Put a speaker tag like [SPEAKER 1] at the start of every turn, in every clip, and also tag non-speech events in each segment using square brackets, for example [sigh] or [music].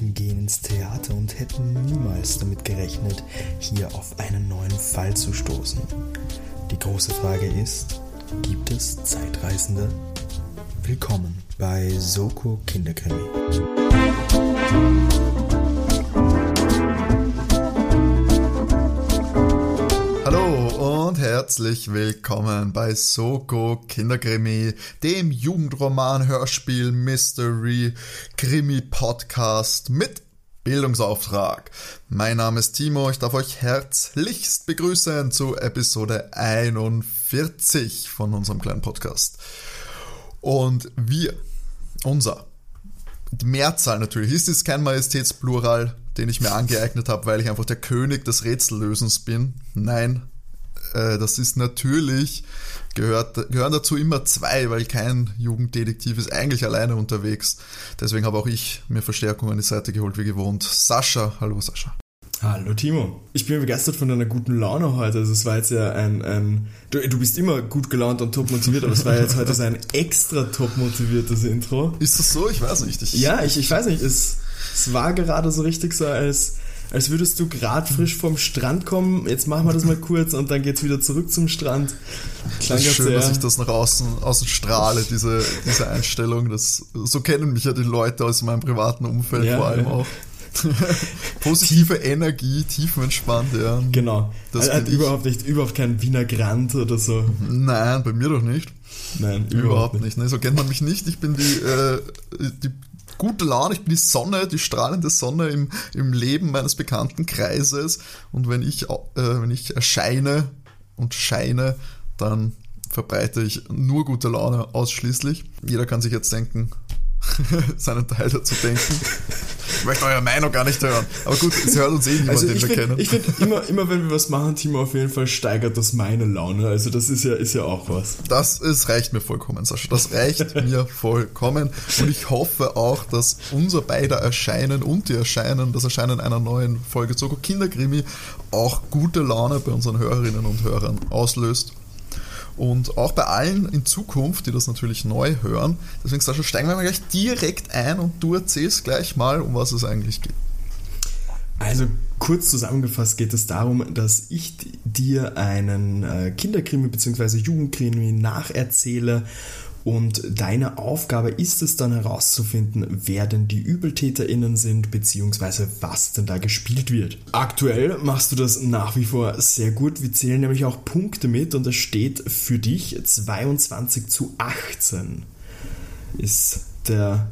[SPEAKER 1] Jugendlichen gehen ins Theater und hätten niemals damit gerechnet, hier auf einen neuen Fall zu stoßen. Die große Frage ist, gibt es Zeitreisende? Willkommen bei Soko Kinderkrimi.
[SPEAKER 2] Herzlich willkommen bei Soko Kinderkrimi, dem Jugendroman-Hörspiel Mystery Krimi Podcast mit Bildungsauftrag. Mein Name ist Timo, ich darf euch herzlichst begrüßen zu Episode 41 von unserem kleinen Podcast. Und wir, unser, die Mehrzahl natürlich, ist es kein Majestätsplural, den ich mir angeeignet habe, weil ich einfach der König des Rätsellösens bin. Nein, äh, das ist natürlich, gehört, gehören dazu immer zwei, weil kein Jugenddetektiv ist eigentlich alleine unterwegs. Deswegen habe auch ich mir Verstärkung an die Seite geholt, wie gewohnt. Sascha, hallo Sascha.
[SPEAKER 3] Hallo Timo. Ich bin begeistert von deiner guten Laune heute. Also es war jetzt ja ein, ein du, du bist immer gut gelaunt und top motiviert, aber es war jetzt heute so ein extra top motiviertes Intro.
[SPEAKER 2] Ist das so? Ich weiß nicht. Ich,
[SPEAKER 3] ja, ich, ich weiß nicht. Es, es war gerade so richtig so, als, als würdest du gerade frisch vom Strand kommen. Jetzt machen wir das mal kurz und dann geht's wieder zurück zum Strand.
[SPEAKER 2] Klang das ist schön, sehr. dass ich das nach außen, außen strahle, diese, diese Einstellung. Das, so kennen mich ja die Leute aus meinem privaten Umfeld ja, vor allem ja. auch. [laughs] Positive Energie, tiefenentspannt, ja.
[SPEAKER 3] Genau. Das er hat überhaupt nicht, überhaupt kein Wiener Grant oder so.
[SPEAKER 2] Nein, bei mir doch nicht.
[SPEAKER 3] Nein,
[SPEAKER 2] überhaupt, überhaupt nicht. nicht. Nee, so kennt man mich nicht. Ich bin die, äh, die gute Laune, ich bin die Sonne, die strahlende Sonne im, im Leben meines bekannten Kreises. Und wenn ich, äh, wenn ich erscheine und scheine, dann verbreite ich nur gute Laune ausschließlich. Jeder kann sich jetzt denken, [laughs] seinen Teil dazu denken. Ich möchte eure Meinung gar nicht hören. Aber gut, es hört uns eh niemand, also den wir
[SPEAKER 3] find,
[SPEAKER 2] kennen.
[SPEAKER 3] Ich finde, immer, immer wenn wir was machen, Timo, auf jeden Fall steigert das meine Laune. Also das ist ja, ist ja auch was.
[SPEAKER 2] Das ist, reicht mir vollkommen, Sascha. Das reicht mir vollkommen. Und ich hoffe auch, dass unser beider Erscheinen und die Erscheinen, das Erscheinen einer neuen Folge Zoko Kinderkrimi auch gute Laune bei unseren Hörerinnen und Hörern auslöst. Und auch bei allen in Zukunft, die das natürlich neu hören. Deswegen, Sascha, steigen wir mal gleich direkt ein und du erzählst gleich mal, um was es eigentlich geht.
[SPEAKER 3] Also kurz zusammengefasst geht es darum, dass ich dir einen äh, Kinderkrimi bzw. Jugendkrimi nacherzähle und deine Aufgabe ist es dann herauszufinden, wer denn die ÜbeltäterInnen sind, beziehungsweise was denn da gespielt wird. Aktuell machst du das nach wie vor sehr gut. Wir zählen nämlich auch Punkte mit und es steht für dich 22 zu 18. Ist der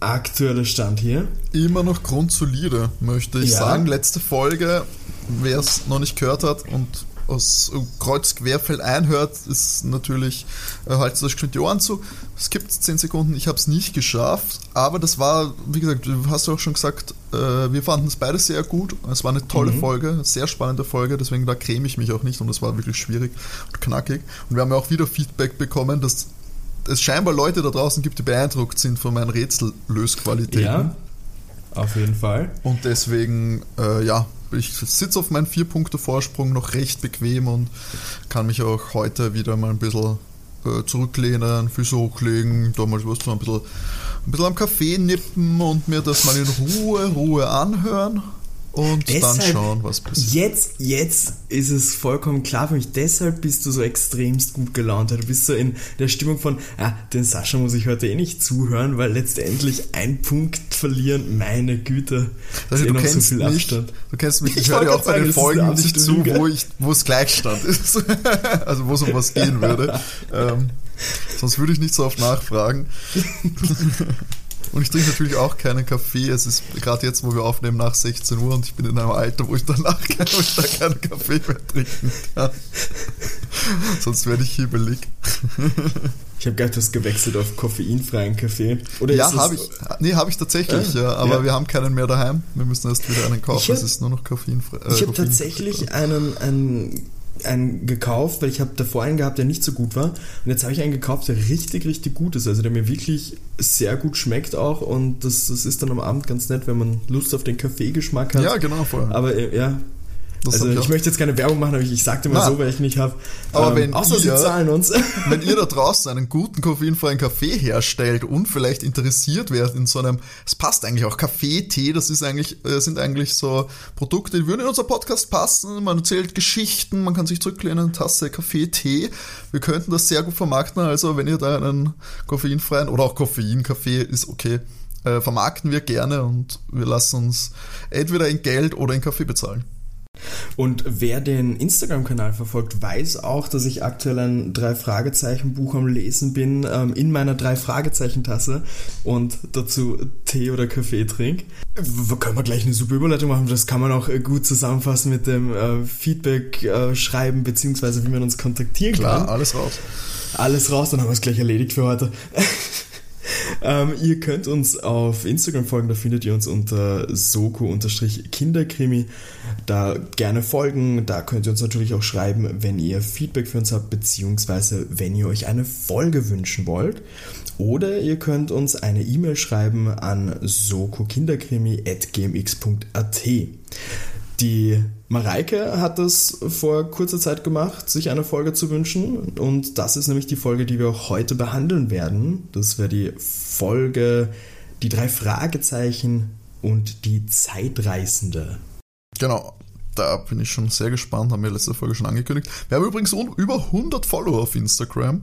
[SPEAKER 3] aktuelle Stand hier.
[SPEAKER 2] Immer noch grundsolide, möchte ich ja. sagen. Letzte Folge, wer es noch nicht gehört hat und aus Kreuz querfeld einhört, ist natürlich, äh, haltet euch die Ohren zu. Es gibt 10 Sekunden, ich habe es nicht geschafft, aber das war, wie gesagt, du hast ja auch schon gesagt, äh, wir fanden es beide sehr gut. Es war eine tolle mhm. Folge, sehr spannende Folge, deswegen da creme ich mich auch nicht und es war wirklich schwierig und knackig. Und wir haben ja auch wieder Feedback bekommen, dass es scheinbar Leute da draußen gibt, die beeindruckt sind von meinen Rätsellösqualitäten. Ja,
[SPEAKER 3] auf jeden Fall.
[SPEAKER 2] Und deswegen, äh, ja, ich sitze auf meinen vier Punkte Vorsprung noch recht bequem und kann mich auch heute wieder mal ein bisschen äh, zurücklehnen, Füße hochlegen, da mal was ein bisschen, ein bisschen am Kaffee nippen und mir das mal in Ruhe, Ruhe anhören und deshalb, dann schauen, was passiert.
[SPEAKER 3] Jetzt, jetzt ist es vollkommen klar für mich. Deshalb bist du so extremst gut gelaunt. Du bist so in der Stimmung von, ah, den Sascha muss ich heute eh nicht zuhören, weil letztendlich ein Punkt verlieren, meine Güte.
[SPEAKER 2] Also, du, eh kennst so mich, du kennst mich, ich, ich höre ja auch bei den Folgen nicht zu, wo, ich, wo es Gleichstand ist. [laughs] also wo es um was gehen würde. [laughs] ähm, sonst würde ich nicht so oft nachfragen. [laughs] Und ich trinke natürlich auch keinen Kaffee. Es ist gerade jetzt, wo wir aufnehmen, nach 16 Uhr und ich bin in einem Alter, wo ich danach [laughs] wo ich da keinen Kaffee mehr trinken kann. [laughs] Sonst werde ich hibbelig.
[SPEAKER 3] Ich habe du hast gewechselt auf koffeinfreien Kaffee.
[SPEAKER 2] Oder ja, habe ich. Nee, habe ich tatsächlich, ah, ja, aber ja. wir haben keinen mehr daheim. Wir müssen erst wieder einen kaufen. es ist nur noch koffeinfrei.
[SPEAKER 3] Äh, ich habe tatsächlich einen, einen einen gekauft, weil ich habe davor einen gehabt, der nicht so gut war. Und jetzt habe ich einen gekauft, der richtig, richtig gut ist. Also der mir wirklich sehr gut schmeckt auch. Und das, das ist dann am Abend ganz nett, wenn man Lust auf den Kaffeegeschmack hat.
[SPEAKER 2] Ja, genau, voll.
[SPEAKER 3] Aber äh, ja, Das also ich, ich möchte jetzt keine Werbung machen, aber ich, ich sagte mal so, weil ich nicht habe.
[SPEAKER 2] Aber ähm, wenn außer ihr, sie zahlen uns. [laughs] wenn ihr da [laughs] draußen einen guten koffeinfreien Kaffee herstellt und vielleicht interessiert werdet in so einem, es passt eigentlich auch Kaffee, Tee, das ist eigentlich, äh, sind eigentlich so Produkte, die würden in unser Podcast passen. Man erzählt Geschichten, man kann sich zurücklehnen, eine Tasse Kaffee, Tee. Wir könnten das sehr gut vermarkten. Also wenn ihr da einen koffeinfreien oder auch Koffein-Kaffee ist okay äh, vermarkten wir gerne und wir lassen uns entweder in Geld oder in Kaffee bezahlen.
[SPEAKER 3] Und wer den Instagram-Kanal verfolgt, weiß auch, dass ich aktuell ein Drei-Fragezeichen-Buch am Lesen bin, ähm, in meiner Drei-Fragezeichen-Tasse und dazu Tee oder Kaffee trinke. Können wir gleich eine super Überleitung machen, das kann man auch äh, gut zusammenfassen mit dem äh, Feedback äh, schreiben, beziehungsweise wie man uns kontaktieren
[SPEAKER 2] Klar,
[SPEAKER 3] kann.
[SPEAKER 2] Klar, alles raus.
[SPEAKER 3] Alles raus, dann haben wir es gleich erledigt für heute. [laughs] Ähm, ihr könnt uns auf Instagram folgen, da findet ihr uns unter soko-kinderkrimi. Da gerne folgen, da könnt ihr uns natürlich auch schreiben, wenn ihr Feedback für uns habt, beziehungsweise wenn ihr euch eine Folge wünschen wollt. Oder ihr könnt uns eine E-Mail schreiben an sokokinderkrimi.gmx.at. Die Mareike hat es vor kurzer Zeit gemacht, sich eine Folge zu wünschen. Und das ist nämlich die Folge, die wir auch heute behandeln werden. Das wäre die Folge Die drei Fragezeichen und die Zeitreisende.
[SPEAKER 2] Genau, da bin ich schon sehr gespannt, haben wir letzte Folge schon angekündigt. Wir haben übrigens über 100 Follower auf Instagram.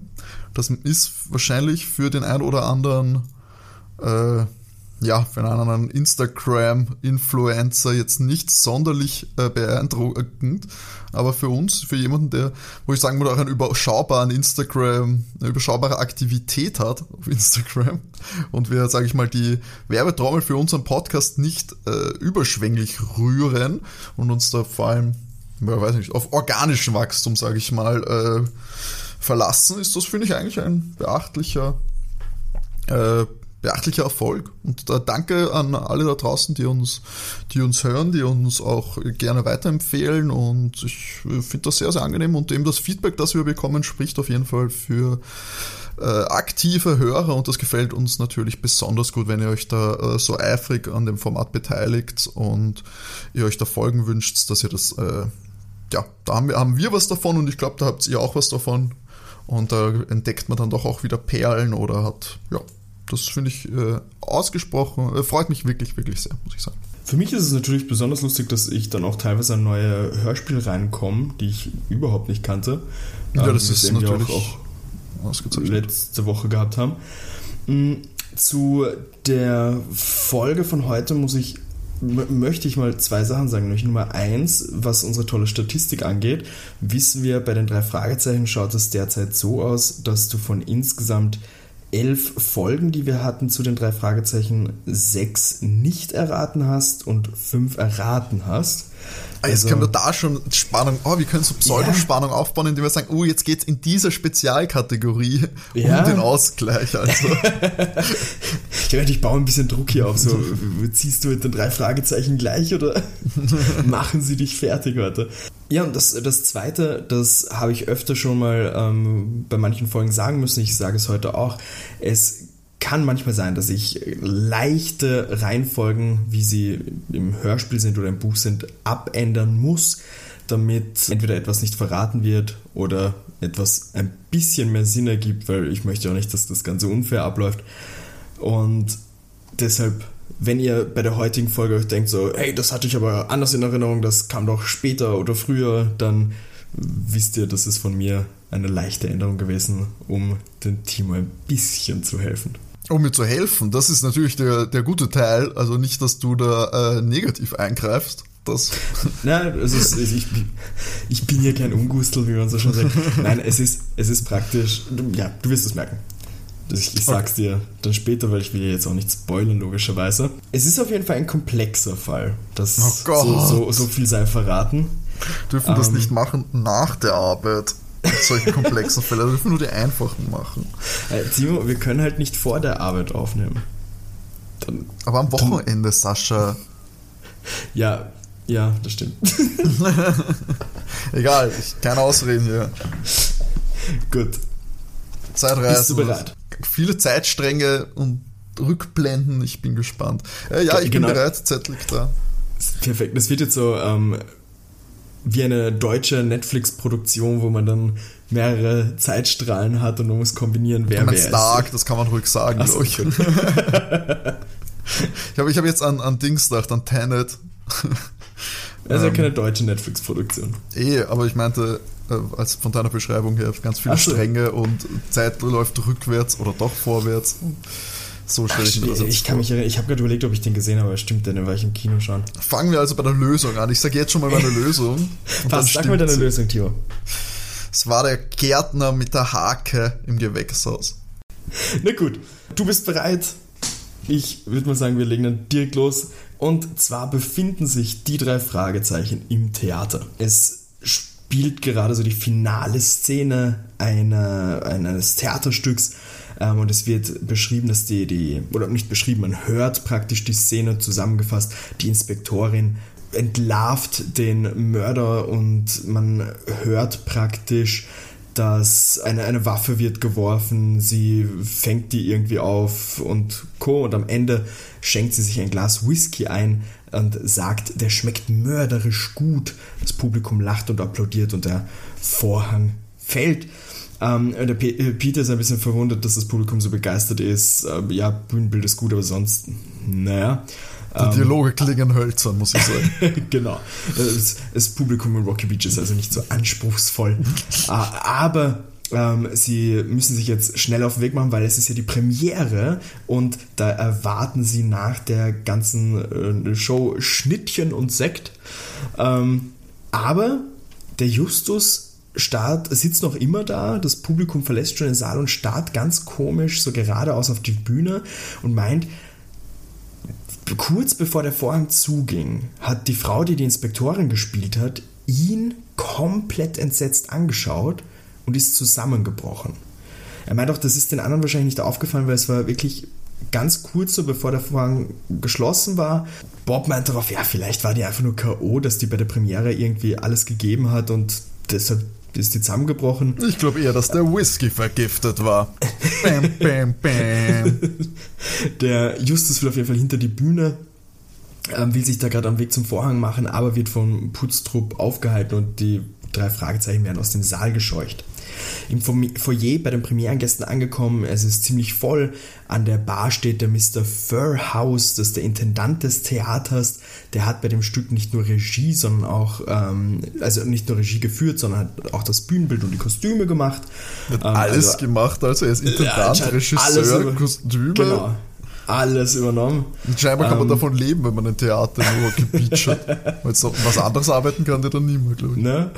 [SPEAKER 2] Das ist wahrscheinlich für den einen oder anderen äh, ja, für einen Instagram-Influencer jetzt nicht sonderlich äh, beeindruckend, aber für uns, für jemanden, der, wo ich sagen würde, auch einen überschaubaren Instagram, eine überschaubare Aktivität hat auf Instagram [laughs] und wir, sage ich mal, die Werbetrommel für unseren Podcast nicht äh, überschwänglich rühren und uns da vor allem, ja, weiß nicht, auf organischen Wachstum, sage ich mal, äh, verlassen, ist das, finde ich, eigentlich ein beachtlicher äh, beachtlicher Erfolg. Und da danke an alle da draußen, die uns, die uns hören, die uns auch gerne weiterempfehlen. Und ich finde das sehr, sehr angenehm. Und eben das Feedback, das wir bekommen, spricht auf jeden Fall für äh, aktive Hörer. Und das gefällt uns natürlich besonders gut, wenn ihr euch da äh, so eifrig an dem Format beteiligt und ihr euch da Folgen wünscht, dass ihr das, äh, ja, da haben wir, haben wir was davon und ich glaube, da habt ihr auch was davon. Und da entdeckt man dann doch auch wieder Perlen oder hat, ja, das finde ich äh, ausgesprochen, äh, freut mich wirklich, wirklich sehr, muss ich sagen.
[SPEAKER 3] Für mich ist es natürlich besonders lustig, dass ich dann auch teilweise an neue Hörspiele reinkomme, die ich überhaupt nicht kannte.
[SPEAKER 2] Ja, das ähm, ist natürlich
[SPEAKER 3] auch, auch letzte Woche gehabt haben. Mm, zu der Folge von heute muss ich möchte ich mal zwei Sachen sagen. Nämlich Nummer eins, was unsere tolle Statistik angeht, wissen wir, bei den drei Fragezeichen schaut es derzeit so aus, dass du von insgesamt elf Folgen, die wir hatten zu den drei Fragezeichen, sechs nicht erraten hast und fünf erraten hast.
[SPEAKER 2] Also, jetzt können wir da schon Spannung, oh, wir können so Pseudospannung ja. aufbauen, indem wir sagen, oh, jetzt geht's in dieser Spezialkategorie ja. um den Ausgleich. Also. [laughs]
[SPEAKER 3] ich werde, ich baue ein bisschen Druck hier auf. So, ziehst du mit den drei Fragezeichen gleich oder [laughs] machen sie dich fertig heute? Ja, und das, das Zweite, das habe ich öfter schon mal ähm, bei manchen Folgen sagen müssen, ich sage es heute auch, es kann manchmal sein, dass ich leichte Reihenfolgen, wie sie im Hörspiel sind oder im Buch sind, abändern muss, damit entweder etwas nicht verraten wird oder etwas ein bisschen mehr Sinn ergibt, weil ich möchte auch nicht, dass das Ganze unfair abläuft. Und deshalb, wenn ihr bei der heutigen Folge euch denkt, so, hey, das hatte ich aber anders in Erinnerung, das kam doch später oder früher, dann wisst ihr, das ist von mir eine leichte Änderung gewesen, um dem Timo ein bisschen zu helfen
[SPEAKER 2] um mir zu helfen. Das ist natürlich der, der gute Teil. Also nicht, dass du da äh, negativ eingreifst. Das. [laughs]
[SPEAKER 3] Nein, es ist, ich, ich bin ja kein Ungustel, wie man so schon sagt. [laughs] Nein, es ist, es ist praktisch, ja, du wirst es merken. Ich, ich sag's okay. dir dann später, weil ich will ja jetzt auch nicht spoilern, logischerweise. Es ist auf jeden Fall ein komplexer Fall. Das oh Gott. So, so, so viel sei verraten.
[SPEAKER 2] Dürfen ähm, das nicht machen nach der Arbeit [laughs] solche komplexen Fälle. Wir dürfen nur die einfachen machen.
[SPEAKER 3] Äh, Timo, wir können halt nicht vor der Arbeit aufnehmen.
[SPEAKER 2] Dann, Aber am Wochenende, dann, Sascha.
[SPEAKER 3] Ja, ja, das stimmt. [laughs]
[SPEAKER 2] Egal, ich kann ausreden hier.
[SPEAKER 3] Gut.
[SPEAKER 2] Zeitreise. Bist du bereit? Viele Zeitstränge und Rückblenden, ich bin gespannt. Äh, ja, ich genau. bin bereit, Zettel da.
[SPEAKER 3] Perfekt, das wird jetzt so ähm, wie eine deutsche Netflix-Produktion, wo man dann mehrere Zeitstrahlen hat und man muss kombinieren, wer wer
[SPEAKER 2] meinst Dark, das kann man ruhig sagen,
[SPEAKER 3] so,
[SPEAKER 2] ich. ich habe ich hab jetzt an, an Dings gedacht, an Tenet.
[SPEAKER 3] Also
[SPEAKER 2] Ähm.
[SPEAKER 3] keine deutsche Netflix-Produktion.
[SPEAKER 2] Eh, aber ich meinte, äh, als von deiner Beschreibung her, ganz viele
[SPEAKER 3] so.
[SPEAKER 2] Stränge und Zeit läuft rückwärts oder doch vorwärts. So stelle ich mir das jetzt
[SPEAKER 3] ich kann
[SPEAKER 2] vor.
[SPEAKER 3] mich erinnern, ich habe gerade überlegt, ob ich den gesehen habe, aber stimmt, den war ich im Kino schauen.
[SPEAKER 2] Fangen wir also bei der Lösung an. Ich sage jetzt schon mal meine [laughs] Lösung.
[SPEAKER 3] Passt, sag mal deine Lösung, Tio.
[SPEAKER 2] Es war der Gärtner mit der Hake im Gewächshaus.
[SPEAKER 3] Na gut, du bist bereit. Ich würde mal sagen, wir legen dann direkt los. Und zwar befinden sich die drei Fragezeichen im Theater. Es spielt gerade so die finale Szene einer, eines Theaterstücks. Ähm, und es wird beschrieben, dass die, die, oder nicht beschrieben, man hört praktisch die Szene zusammengefasst. Die Inspektorin entlarvt den Mörder und man hört praktisch, dass eine, eine Waffe wird geworfen, sie fängt die irgendwie auf und Co. Und am Ende schenkt sie sich ein Glas Whisky ein und sagt, der schmeckt mörderisch gut. Das Publikum lacht und applaudiert und der Vorhang fällt. Ähm, der Pe äh, Peter ist ein bisschen verwundert, dass das Publikum so begeistert ist. Ähm, ja, Bühnenbild ist gut, aber sonst, naja.
[SPEAKER 2] Die Dialoge klingen hölzern, muss ich sagen. [laughs]
[SPEAKER 3] genau. Das, das Publikum in Rocky Beach ist also nicht so anspruchsvoll. [laughs] Ah, Aber ähm, sie müssen sich jetzt schnell auf den Weg machen, weil es ist ja die Premiere und da erwarten sie nach der ganzen äh, Show Schnittchen und Sekt. Ähm, aber der Justus Start sitzt noch immer da, das Publikum verlässt schon den Saal und starrt ganz komisch so geradeaus auf die Bühne und meint, kurz bevor der Vorhang zuging, hat die Frau, die die Inspektorin gespielt hat, ihn komplett entsetzt angeschaut und ist zusammengebrochen. Er meint auch, das ist den anderen wahrscheinlich nicht aufgefallen, weil es war wirklich ganz kurz so, bevor der Vorhang geschlossen war. Bob meint darauf, ja, vielleicht war die einfach nur K.O., dass die bei der Premiere irgendwie alles gegeben hat und deshalb ist die zusammengebrochen.
[SPEAKER 2] Ich glaube eher, dass der Whisky vergiftet war. Bam, bam, bam. [laughs]
[SPEAKER 3] Der Justus will auf jeden Fall hinter die Bühne, ähm, will sich da gerade am Weg zum Vorhang machen, aber wird vom Putztrupp aufgehalten und die drei Fragezeichen werden aus dem Saal gescheucht. Im Foyer bei den Premierengästen angekommen, es ist ziemlich voll. An der Bar steht der Mr. Furhouse, das ist der Intendant des Theaters. Der hat bei dem Stück nicht nur Regie, sondern auch, ähm, also nicht nur Regie geführt, sondern hat auch das Bühnenbild und die Kostüme gemacht.
[SPEAKER 2] Hat
[SPEAKER 3] Ähm,
[SPEAKER 2] alles
[SPEAKER 3] also-
[SPEAKER 2] gemacht, also er ist
[SPEAKER 3] Ja,
[SPEAKER 2] Intendant,
[SPEAKER 3] anscheinend
[SPEAKER 2] Regisseur,
[SPEAKER 3] über-
[SPEAKER 2] Kostüme.
[SPEAKER 3] Genau. Alles übernommen.
[SPEAKER 2] Und scheinbar kann man
[SPEAKER 3] Ähm,
[SPEAKER 2] davon leben, wenn man ein Theater nur gebeacht hat. [laughs] Weil so was anderes arbeiten kann der dann niemand, glaube ich.
[SPEAKER 3] Ne?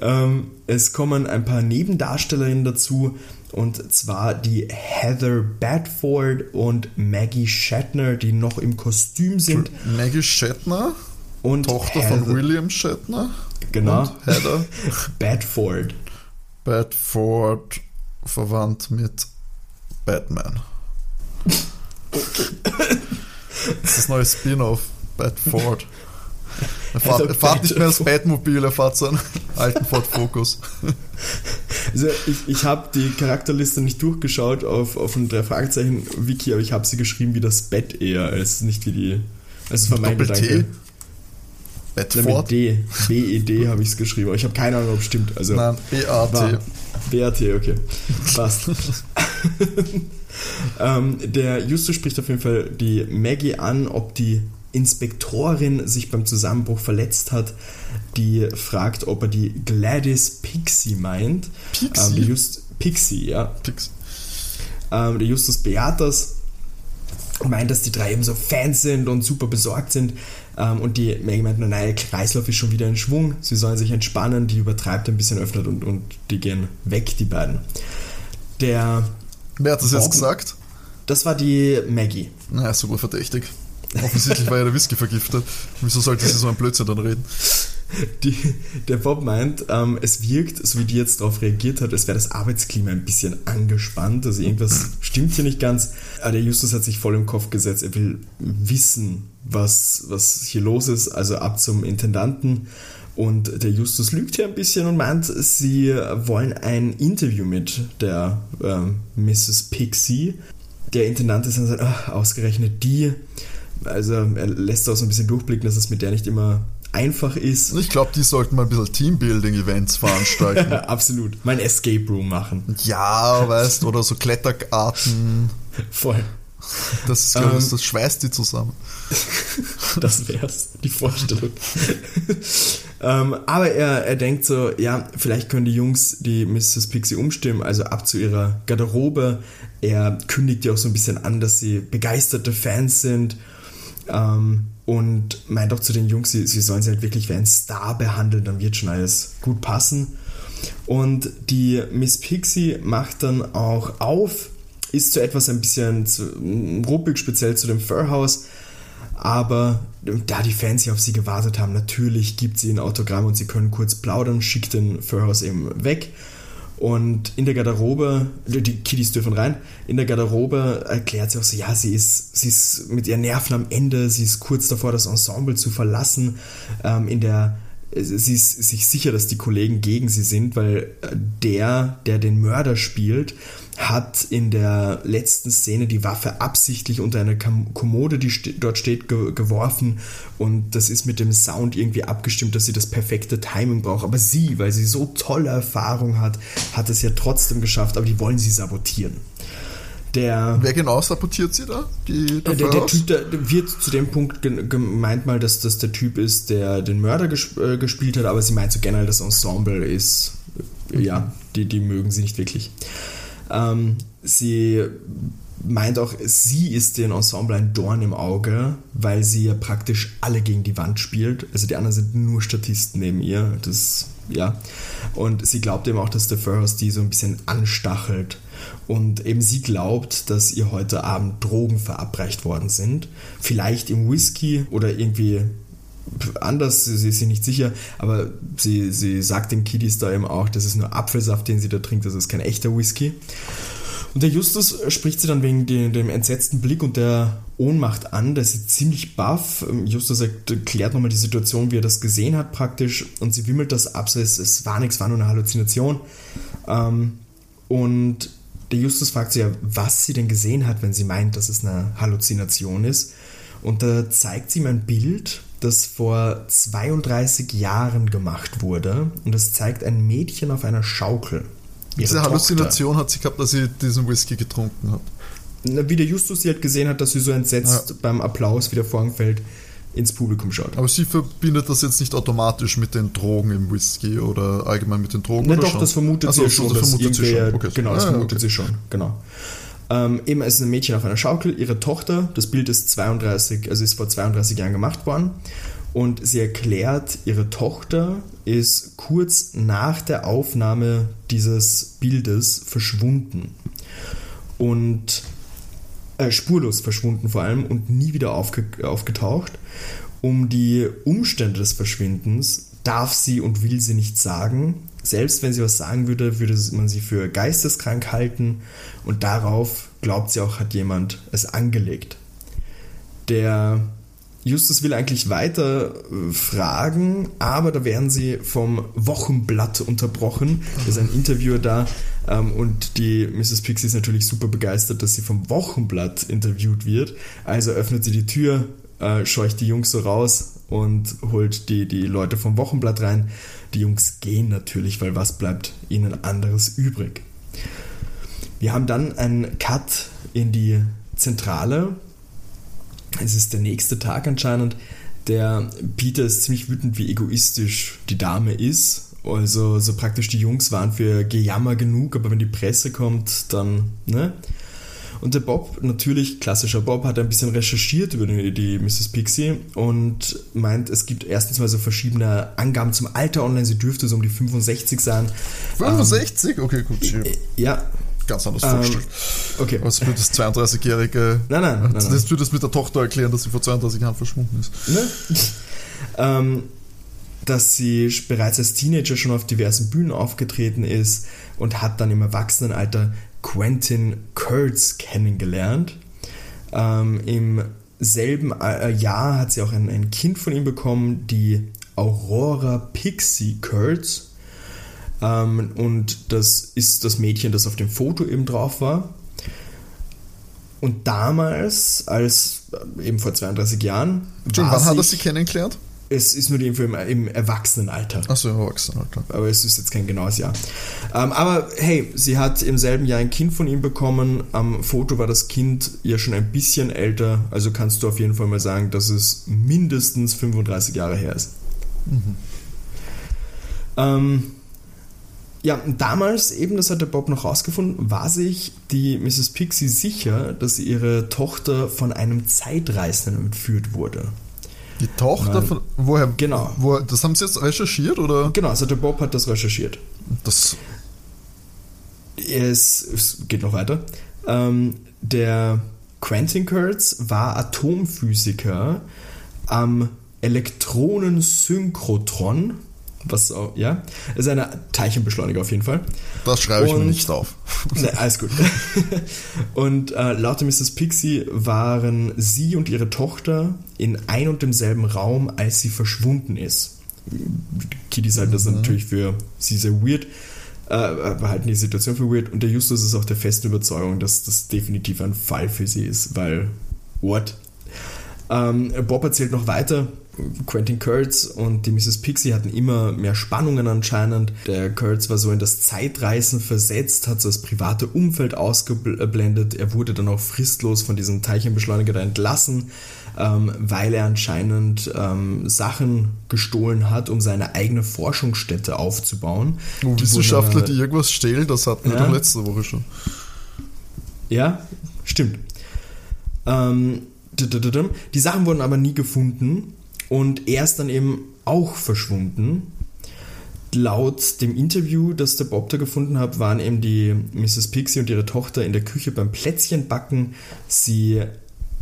[SPEAKER 3] Ähm, es kommen ein paar Nebendarstellerinnen dazu und zwar die Heather Bedford und Maggie Shatner, die noch im Kostüm sind.
[SPEAKER 2] Maggie Shatner,
[SPEAKER 3] Und
[SPEAKER 2] Tochter
[SPEAKER 3] Heather,
[SPEAKER 2] von William Shatner.
[SPEAKER 3] Genau.
[SPEAKER 2] Und Heather [laughs]
[SPEAKER 3] Bedford.
[SPEAKER 2] Bedford, verwandt mit Batman. [laughs] Das ist das neue Spin-off, Bedford. Er fährt, er fährt nicht mehr [laughs] das Batmobil, er fährt so einen alten Ford Focus. [laughs]
[SPEAKER 3] Also ich, ich habe die Charakterliste nicht durchgeschaut auf, auf ein drei Fragezeichen Wiki, aber ich habe sie geschrieben wie das Bett eher, als nicht wie die. Also es war mein
[SPEAKER 2] Doppel-T?
[SPEAKER 3] Gedanke. Mit
[SPEAKER 2] Bedford?
[SPEAKER 3] D. B-E-D habe ich es geschrieben, aber ich habe keine Ahnung, ob es stimmt. Also
[SPEAKER 2] Nein, B-A-T.
[SPEAKER 3] BAT, okay. Passt. [laughs] ähm, der Justus spricht auf jeden Fall die Maggie an, ob die Inspektorin sich beim Zusammenbruch verletzt hat. Die fragt, ob er die Gladys Pixie meint.
[SPEAKER 2] Pixie?
[SPEAKER 3] Ähm, Just Pixie, ja.
[SPEAKER 2] Pix.
[SPEAKER 3] Ähm, der Justus und meint, dass die drei eben so Fans sind und super besorgt sind. Ähm, und die Maggie meint, nein, der Kreislauf ist schon wieder in Schwung. Sie sollen sich entspannen. Die übertreibt ein bisschen, öffnet und, und die gehen weg, die beiden. Der,
[SPEAKER 2] Wer hat das jetzt
[SPEAKER 3] Bob?
[SPEAKER 2] gesagt?
[SPEAKER 3] das war die Maggie.
[SPEAKER 2] Na, super verdächtig. Offensichtlich war ja der Whisky vergiftet. Wieso sollte sie so ein Blödsinn dann reden?
[SPEAKER 3] Die, der Bob meint, ähm, es wirkt, so wie die jetzt darauf reagiert hat, als wäre das Arbeitsklima ein bisschen angespannt. Also irgendwas stimmt hier nicht ganz. Aber der Justus hat sich voll im Kopf gesetzt. Er will wissen, was, was hier los ist. Also ab zum Intendanten. Und der Justus lügt hier ein bisschen und meint, sie wollen ein Interview mit der ähm, Mrs. Pixie. Der Intendant ist dann so, ach, ausgerechnet die. Also er lässt auch so ein bisschen durchblicken, dass es mit der nicht immer einfach ist.
[SPEAKER 2] Ich glaube, die sollten mal ein bisschen Teambuilding-Events veranstalten. [laughs]
[SPEAKER 3] Absolut. Mein Escape Room machen.
[SPEAKER 2] Ja, weißt oder so Kletterarten.
[SPEAKER 3] Voll.
[SPEAKER 2] Das, ist, ähm, das schweißt die zusammen. [laughs]
[SPEAKER 3] das wär's, die Vorstellung. ähm, aber er, er denkt so, ja, vielleicht können die Jungs die Mrs. Pixie umstimmen, also ab zu ihrer Garderobe. Er kündigt ja auch so ein bisschen an, dass sie begeisterte Fans sind. Ähm, und meint auch zu den Jungs, sie, sie sollen sie halt wirklich wie ein Star behandeln, dann wird schon alles gut passen. Und die Miss Pixie macht dann auch auf, ist zu etwas ein bisschen zu, ruppig, speziell zu dem Furhouse. Aber da die Fans hier auf sie gewartet haben, natürlich gibt sie ein Autogramm und sie können kurz plaudern, schickt den Furhouse eben weg. Und in der Garderobe, die Kiddies dürfen rein, in der Garderobe erklärt sie auch so, ja, sie ist, sie ist mit ihren Nerven am Ende, sie ist kurz davor, das Ensemble zu verlassen. Ähm, in der sie ist sich sicher, dass die Kollegen gegen sie sind, weil der, der den Mörder spielt, hat in der letzten Szene die Waffe absichtlich unter eine Kommode, die dort steht, geworfen und das ist mit dem Sound irgendwie abgestimmt, dass sie das perfekte Timing braucht. Aber sie, weil sie so tolle Erfahrung hat, hat es ja trotzdem geschafft, aber die wollen sie sabotieren. Der,
[SPEAKER 2] Wer genau sabotiert sie da? Die,
[SPEAKER 3] der, der, der Typ, der, wird zu dem Punkt gemeint mal, dass das der Typ ist, der den Mörder gesp äh, gespielt hat, aber sie meint so generell, das Ensemble ist, mhm. ja, die, die mögen sie nicht wirklich. Ähm, sie meint auch, sie ist dem Ensemble ein Dorn im Auge, weil sie ja praktisch alle gegen die Wand spielt. Also die anderen sind nur Statisten neben ihr. Das, ja. Und sie glaubt eben auch, dass der Furhouse die so ein bisschen anstachelt und eben sie glaubt, dass ihr heute Abend Drogen verabreicht worden sind. Vielleicht im Whisky oder irgendwie anders, sie ist sich nicht sicher, aber sie, sie sagt den Kiddies da eben auch, das ist nur Apfelsaft, den sie da trinkt, das ist kein echter Whisky. Und der Justus spricht sie dann wegen dem, entsetzten Blick und der Ohnmacht an. Der ist ziemlich baff. Justus erklärt nochmal die Situation, wie er das gesehen hat praktisch. Und sie wimmelt das ab. Es, es war nichts, war nur eine Halluzination. Ähm, und der Justus fragt sie ja, was sie denn gesehen hat, wenn sie meint, dass es eine Halluzination ist. Und da zeigt sie ihm ein Bild, das vor 32 Jahren gemacht wurde. Und das zeigt ein Mädchen auf einer Schaukel.
[SPEAKER 2] Diese Halluzination hat sie gehabt, dass sie diesen Whisky getrunken hat.
[SPEAKER 3] Wie der Justus sie halt gesehen hat, dass sie so entsetzt ja. beim Applaus wieder vorgefällt ins Publikum schaut.
[SPEAKER 2] Aber sie verbindet das jetzt nicht automatisch mit den Drogen im Whisky oder allgemein mit den Drogen?
[SPEAKER 3] Ne,
[SPEAKER 2] oder
[SPEAKER 3] doch, schon? das vermutet also, sie schon. Das vermutet sie schon. Okay. Genau, das ah, vermutet okay. sie schon, genau. Ähm, eben, es ist ein Mädchen auf einer Schaukel, ihre Tochter, das Bild ist 32, also ist vor 32 Jahren gemacht worden. Und sie erklärt, ihre Tochter ist kurz nach der Aufnahme dieses Bildes verschwunden. Und äh, spurlos verschwunden vor allem und nie wieder aufge aufgetaucht. Um die Umstände des Verschwindens darf sie und will sie nicht sagen. Selbst wenn sie was sagen würde, würde man sie für geisteskrank halten und darauf, glaubt sie auch, hat jemand es angelegt. Der Justus will eigentlich weiter äh, fragen, aber da werden sie vom Wochenblatt unterbrochen. Da [laughs] ist ein Interviewer da und die Mrs. Pixie ist natürlich super begeistert, dass sie vom Wochenblatt interviewt wird. Also öffnet sie die Tür, äh, scheucht die Jungs so raus und holt die, die Leute vom Wochenblatt rein. Die Jungs gehen natürlich, weil was bleibt ihnen anderes übrig? Wir haben dann einen Cut in die Zentrale es ist der nächste Tag anscheinend. Der Peter ist ziemlich wütend, wie egoistisch die Dame ist. Also so praktisch die Jungs waren für Gejammer genug, aber wenn die Presse kommt, dann, ne? Und der Bob, natürlich, klassischer Bob, hat ein bisschen recherchiert über die, die, Mrs. Pixie und meint, es gibt erstens mal so verschiedene Angaben zum Alter online. Sie dürfte so um die 65 sein.
[SPEAKER 2] 65? Ähm, okay, gut.
[SPEAKER 3] Ja,
[SPEAKER 2] ganz anders ähm, vorgestellt. Okay. Was für das 32-jährige. [laughs] Nein, nein, nein. Das nein. würde das mit der Tochter erklären, dass sie vor 32 Jahren verschwunden ist. Ne? [laughs]
[SPEAKER 3] ähm, dass sie bereits als Teenager schon auf diversen Bühnen aufgetreten ist und hat dann im Erwachsenenalter Quentin Kurtz kennengelernt. Ähm, Im selben äh, Jahr hat sie auch ein, ein Kind von ihm bekommen, die Aurora Pixie Kurtz. Ähm, und das ist das Mädchen, das auf dem Foto eben drauf war. Und damals, als äh, eben vor 32 Jahren.
[SPEAKER 2] John, wann hat er sie kennengelernt?
[SPEAKER 3] Es ist nur die Info im, im Erwachsenenalter.
[SPEAKER 2] Achso, im Erwachsenenalter.
[SPEAKER 3] Aber es ist jetzt kein genaues Jahr. Ähm, aber hey, sie hat im selben Jahr ein Kind von ihm bekommen. Am Foto war das Kind ja schon ein bisschen älter. Also kannst du auf jeden Fall mal sagen, dass es mindestens 35 Jahre her ist. Mhm. Ähm, ja, damals, eben, das hat der Bob noch rausgefunden, war sich die Mrs. Pixie sicher, dass ihre Tochter von einem Zeitreisenden entführt wurde.
[SPEAKER 2] Die Tochter von. Woher?
[SPEAKER 3] Genau.
[SPEAKER 2] Wo, das haben sie jetzt recherchiert, oder?
[SPEAKER 3] Genau, also der Bob hat das recherchiert.
[SPEAKER 2] Das.
[SPEAKER 3] Es, es geht noch weiter. Ähm, der Quentin Kurtz war Atomphysiker am Elektronensynchrotron was auch, ja, ist eine Teilchenbeschleuniger auf jeden Fall.
[SPEAKER 2] Das schreibe ich und, mir nicht auf. [laughs]
[SPEAKER 3] Ne, alles gut. [laughs] und äh, laut Mrs. Pixie waren sie und ihre Tochter in ein und demselben Raum, als sie verschwunden ist. Kitty sagt das mhm. natürlich für sie sehr weird, äh, halten die Situation für weird und der Justus ist auch der festen Überzeugung, dass das definitiv ein Fall für sie ist, weil, what? Ähm, Bob erzählt noch weiter, Quentin Kurtz und die Mrs. Pixie hatten immer mehr Spannungen anscheinend. Der Kurtz war so in das Zeitreisen versetzt, hat so das private Umfeld ausgeblendet. Er wurde dann auch fristlos von diesem Teilchenbeschleuniger entlassen, ähm, weil er anscheinend ähm, Sachen gestohlen hat, um seine eigene Forschungsstätte aufzubauen.
[SPEAKER 2] Oh, Wissenschaftler, die irgendwas stehlen, das hatten wir ja. doch letzte Woche schon.
[SPEAKER 3] Ja, stimmt. Ähm, die Sachen wurden aber nie gefunden und er ist dann eben auch verschwunden. Laut dem Interview, das der Bob da gefunden hat, waren eben die Mrs. Pixie und ihre Tochter in der Küche beim Plätzchenbacken. Sie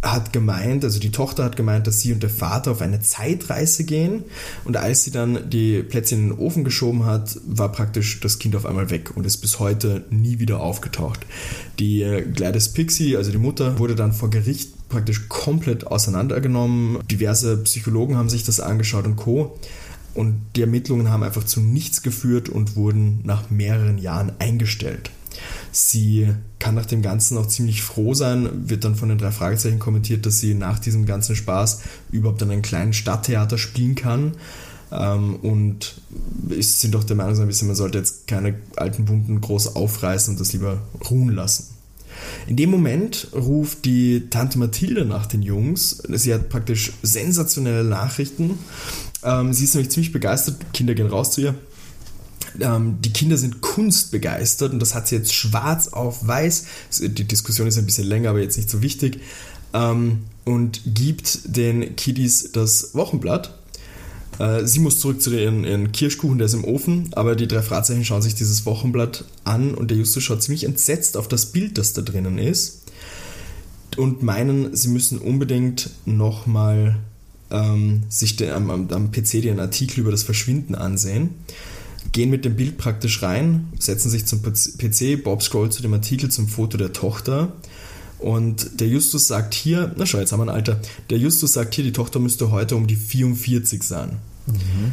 [SPEAKER 3] hat gemeint, also die Tochter hat gemeint, dass sie und der Vater auf eine Zeitreise gehen. Und als sie dann die Plätzchen in den Ofen geschoben hat, war praktisch das Kind auf einmal weg und ist bis heute nie wieder aufgetaucht. Die äh, Gladys Pixie, also die Mutter, wurde dann vor Gericht praktisch komplett auseinandergenommen. Diverse Psychologen haben sich das angeschaut und Co. Und die Ermittlungen haben einfach zu nichts geführt und wurden nach mehreren Jahren eingestellt. Sie kann nach dem Ganzen auch ziemlich froh sein, wird dann von den drei Fragezeichen kommentiert, dass sie nach diesem ganzen Spaß überhaupt an einem kleinen Stadttheater spielen kann. Ähm, und sind doch der Meinung, man sollte jetzt keine alten Wunden groß aufreißen und das lieber ruhen lassen. In dem Moment ruft die Tante Mathilde nach den Jungs. Sie hat praktisch sensationelle Nachrichten. Ähm, sie ist nämlich ziemlich begeistert. Kinder gehen raus zu ihr ähm, die Kinder sind kunstbegeistert und das hat sie jetzt schwarz auf weiß. Die Diskussion ist ein bisschen länger, aber jetzt nicht so wichtig. Ähm, und gibt den Kiddies das Wochenblatt. Äh, sie muss zurück zu ihren, ihren Kirschkuchen, der ist im Ofen, aber die drei Fragezeichen schauen sich dieses Wochenblatt an und der Justus schaut ziemlich entsetzt auf das Bild, das da drinnen ist und meinen, sie müssen unbedingt nochmal ähm, sich den, am, am, PC den Artikel über das Verschwinden ansehen gehen mit dem Bild praktisch rein, setzen sich zum PC, Bob scrollt zu dem Artikel zum Foto der Tochter und der Justus sagt hier, na schau, jetzt haben wir ein Alter, der Justus sagt hier, die Tochter müsste heute um die 44 sein. Mhm.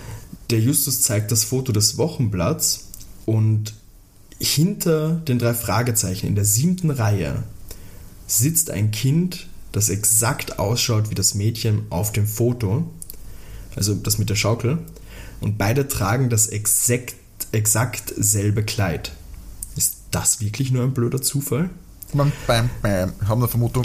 [SPEAKER 3] Der Justus zeigt das Foto des Wochenblatts und hinter den drei Fragezeichen in der siebten Reihe sitzt ein Kind, das exakt ausschaut wie das Mädchen auf dem Foto, also das mit der Schaukel und beide tragen das exakt, exakt selbe Kleid. Ist das wirklich nur ein blöder Zufall?
[SPEAKER 2] Bam, bam, bam. Haben eine Vermutung.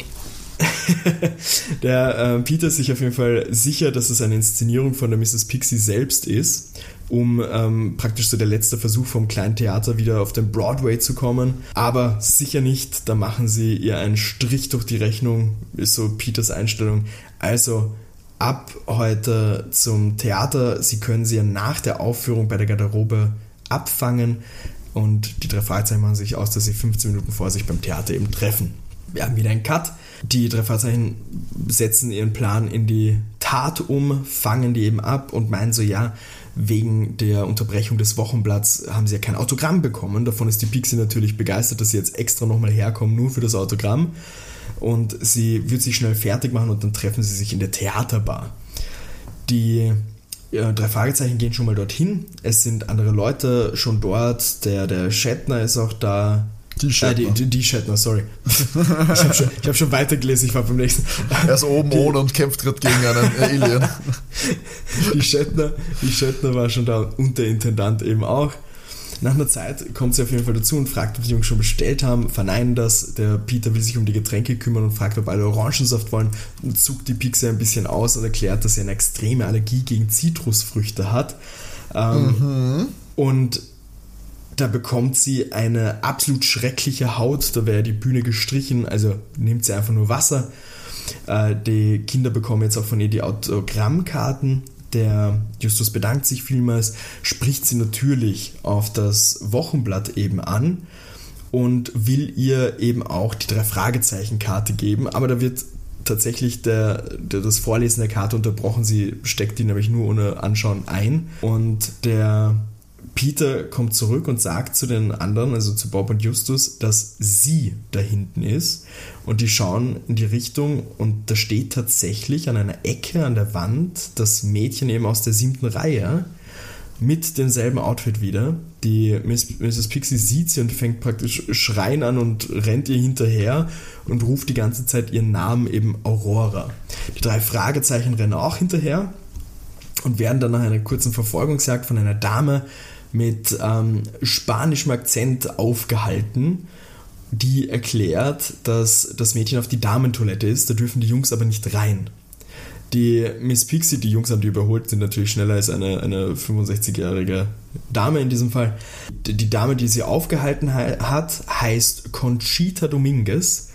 [SPEAKER 2] [laughs]
[SPEAKER 3] der äh, Peter ist sich auf jeden Fall sicher, dass es eine Inszenierung von der Mrs. Pixie selbst ist, um ähm, praktisch so der letzte Versuch vom kleinen Theater wieder auf den Broadway zu kommen. Aber sicher nicht, da machen sie ihr einen Strich durch die Rechnung, ist so Peters Einstellung. Also ab heute zum Theater. Sie können sie ja nach der Aufführung bei der Garderobe abfangen und die drei Fragezeichen machen sich aus, dass sie 15 Minuten vor sich beim Theater eben treffen. Wir haben wieder einen Cut. Die drei Fragezeichen setzen ihren Plan in die Tat um, fangen die eben ab und meinen so, ja, wegen der Unterbrechung des Wochenblatts haben sie ja kein Autogramm bekommen. Davon ist die Pixie natürlich begeistert, dass sie jetzt extra nochmal herkommen, nur für das Autogramm und sie wird sich schnell fertig machen und dann treffen sie sich in der Theaterbar. Die ja, drei Fragezeichen gehen schon mal dorthin. Es sind andere Leute schon dort. Der, der Shatner ist auch da.
[SPEAKER 2] Die Shatner.
[SPEAKER 3] Äh, die, die, Shatner, sorry. [laughs] ich habe schon, hab schon weitergelesen, ich war beim nächsten.
[SPEAKER 2] Er ist oben die, ohne und kämpft gerade gegen einen Alien. [laughs]
[SPEAKER 3] die Schöttner, die Schöttner war schon da und der Intendant eben auch. Nach einer Zeit kommt sie auf jeden Fall dazu und fragt, ob die Jungs schon bestellt haben, verneinen das. Der Peter will sich um die Getränke kümmern und fragt, ob alle Orangensaft wollen und zuckt die Pixie ein bisschen aus und erklärt, dass sie eine extreme Allergie gegen Zitrusfrüchte hat. Ähm, mhm. Und da bekommt sie eine absolut schreckliche Haut, da wäre die Bühne gestrichen, also nimmt sie einfach nur Wasser. Äh, die Kinder bekommen jetzt auch von ihr die Autogrammkarten der Justus bedankt sich vielmals, spricht sie natürlich auf das Wochenblatt eben an und will ihr eben auch die drei Fragezeichen-Karte geben, aber da wird tatsächlich der, der, das Vorlesen der Karte unterbrochen. Sie steckt die nämlich nur ohne Anschauen ein und der Peter kommt zurück und sagt zu den anderen, also zu Bob und Justus, dass sie da hinten ist. Und die schauen in die Richtung und da steht tatsächlich an einer Ecke an der Wand das Mädchen eben aus der siebten Reihe mit demselben Outfit wieder. Die Miss, Mrs. Pixie sieht sie und fängt praktisch schreien an und rennt ihr hinterher und ruft die ganze Zeit ihren Namen eben Aurora. Die drei Fragezeichen rennen auch hinterher und werden dann nach einer kurzen Verfolgungsjagd von einer Dame mit ähm, spanischem Akzent aufgehalten, die erklärt, dass das Mädchen auf die Damentoilette ist, da dürfen die Jungs aber nicht rein. Die Miss Pixie, die Jungs haben die überholt, sind natürlich schneller als eine, eine 65-jährige Dame in diesem Fall. Die Dame, die sie aufgehalten hat, heißt Conchita Dominguez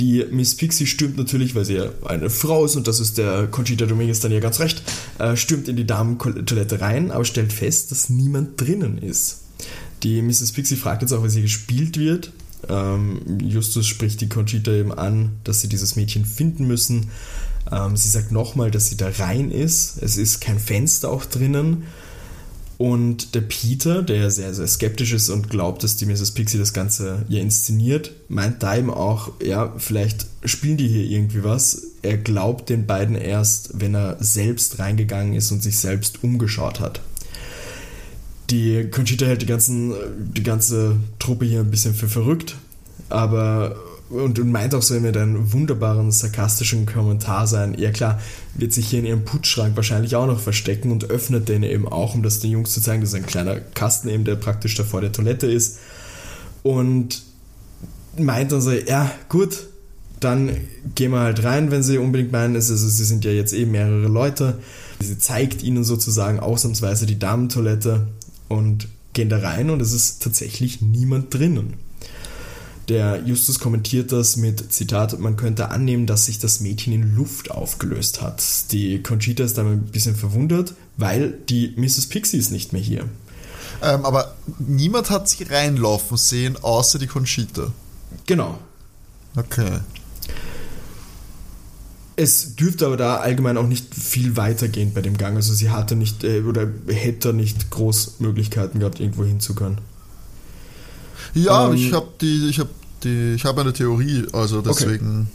[SPEAKER 3] die Miss Pixie stürmt natürlich, weil sie ja eine Frau ist und das ist der Conchita Dominguez dann ja ganz recht, äh, stürmt in die Damentoilette rein, aber stellt fest, dass niemand drinnen ist. Die Mrs. Pixie fragt jetzt auch, wie sie gespielt wird. Ähm, Justus spricht die Conchita eben an, dass sie dieses Mädchen finden müssen. Ähm, sie sagt nochmal, dass sie da rein ist. Es ist kein Fenster auch drinnen. Und der Peter, der sehr, sehr skeptisch ist und glaubt, dass die Mrs. Pixie das Ganze ja inszeniert, meint da eben auch, ja, vielleicht spielen die hier irgendwie was. Er glaubt den beiden erst, wenn er selbst reingegangen ist und sich selbst umgeschaut hat. Die Conchita hält die, ganzen, die ganze Truppe hier ein bisschen für verrückt, aber und, meint auch so mit einem wunderbaren, sarkastischen Kommentar sein. Ja klar, wird sich hier in ihrem Putzschrank wahrscheinlich auch noch verstecken und öffnet den eben auch, um das den Jungs zu zeigen. Das ist ein kleiner Kasten eben, der praktisch da vor der Toilette ist. Und meint dann so, ja gut, dann gehen wir halt rein, wenn sie unbedingt meinen, also sie sind ja jetzt eben mehrere Leute. Sie zeigt ihnen sozusagen ausnahmsweise die Damentoilette und gehen da rein und es ist tatsächlich niemand drinnen. Der Justus kommentiert das mit Zitat, man könnte annehmen, dass sich das Mädchen in Luft aufgelöst hat. Die Conchita ist damit ein bisschen verwundert, weil die Mrs. Pixie ist nicht mehr hier.
[SPEAKER 2] Ähm, aber niemand hat sie reinlaufen sehen, außer die Conchita.
[SPEAKER 3] Genau.
[SPEAKER 2] Okay.
[SPEAKER 3] Es dürfte aber da allgemein auch nicht viel weitergehen bei dem Gang. Also sie hatte nicht äh, oder hätte nicht groß Möglichkeiten gehabt, irgendwo hinzukommen.
[SPEAKER 2] Ja, ähm, ich habe die, ich habe die, ich habe eine Theorie, also deswegen.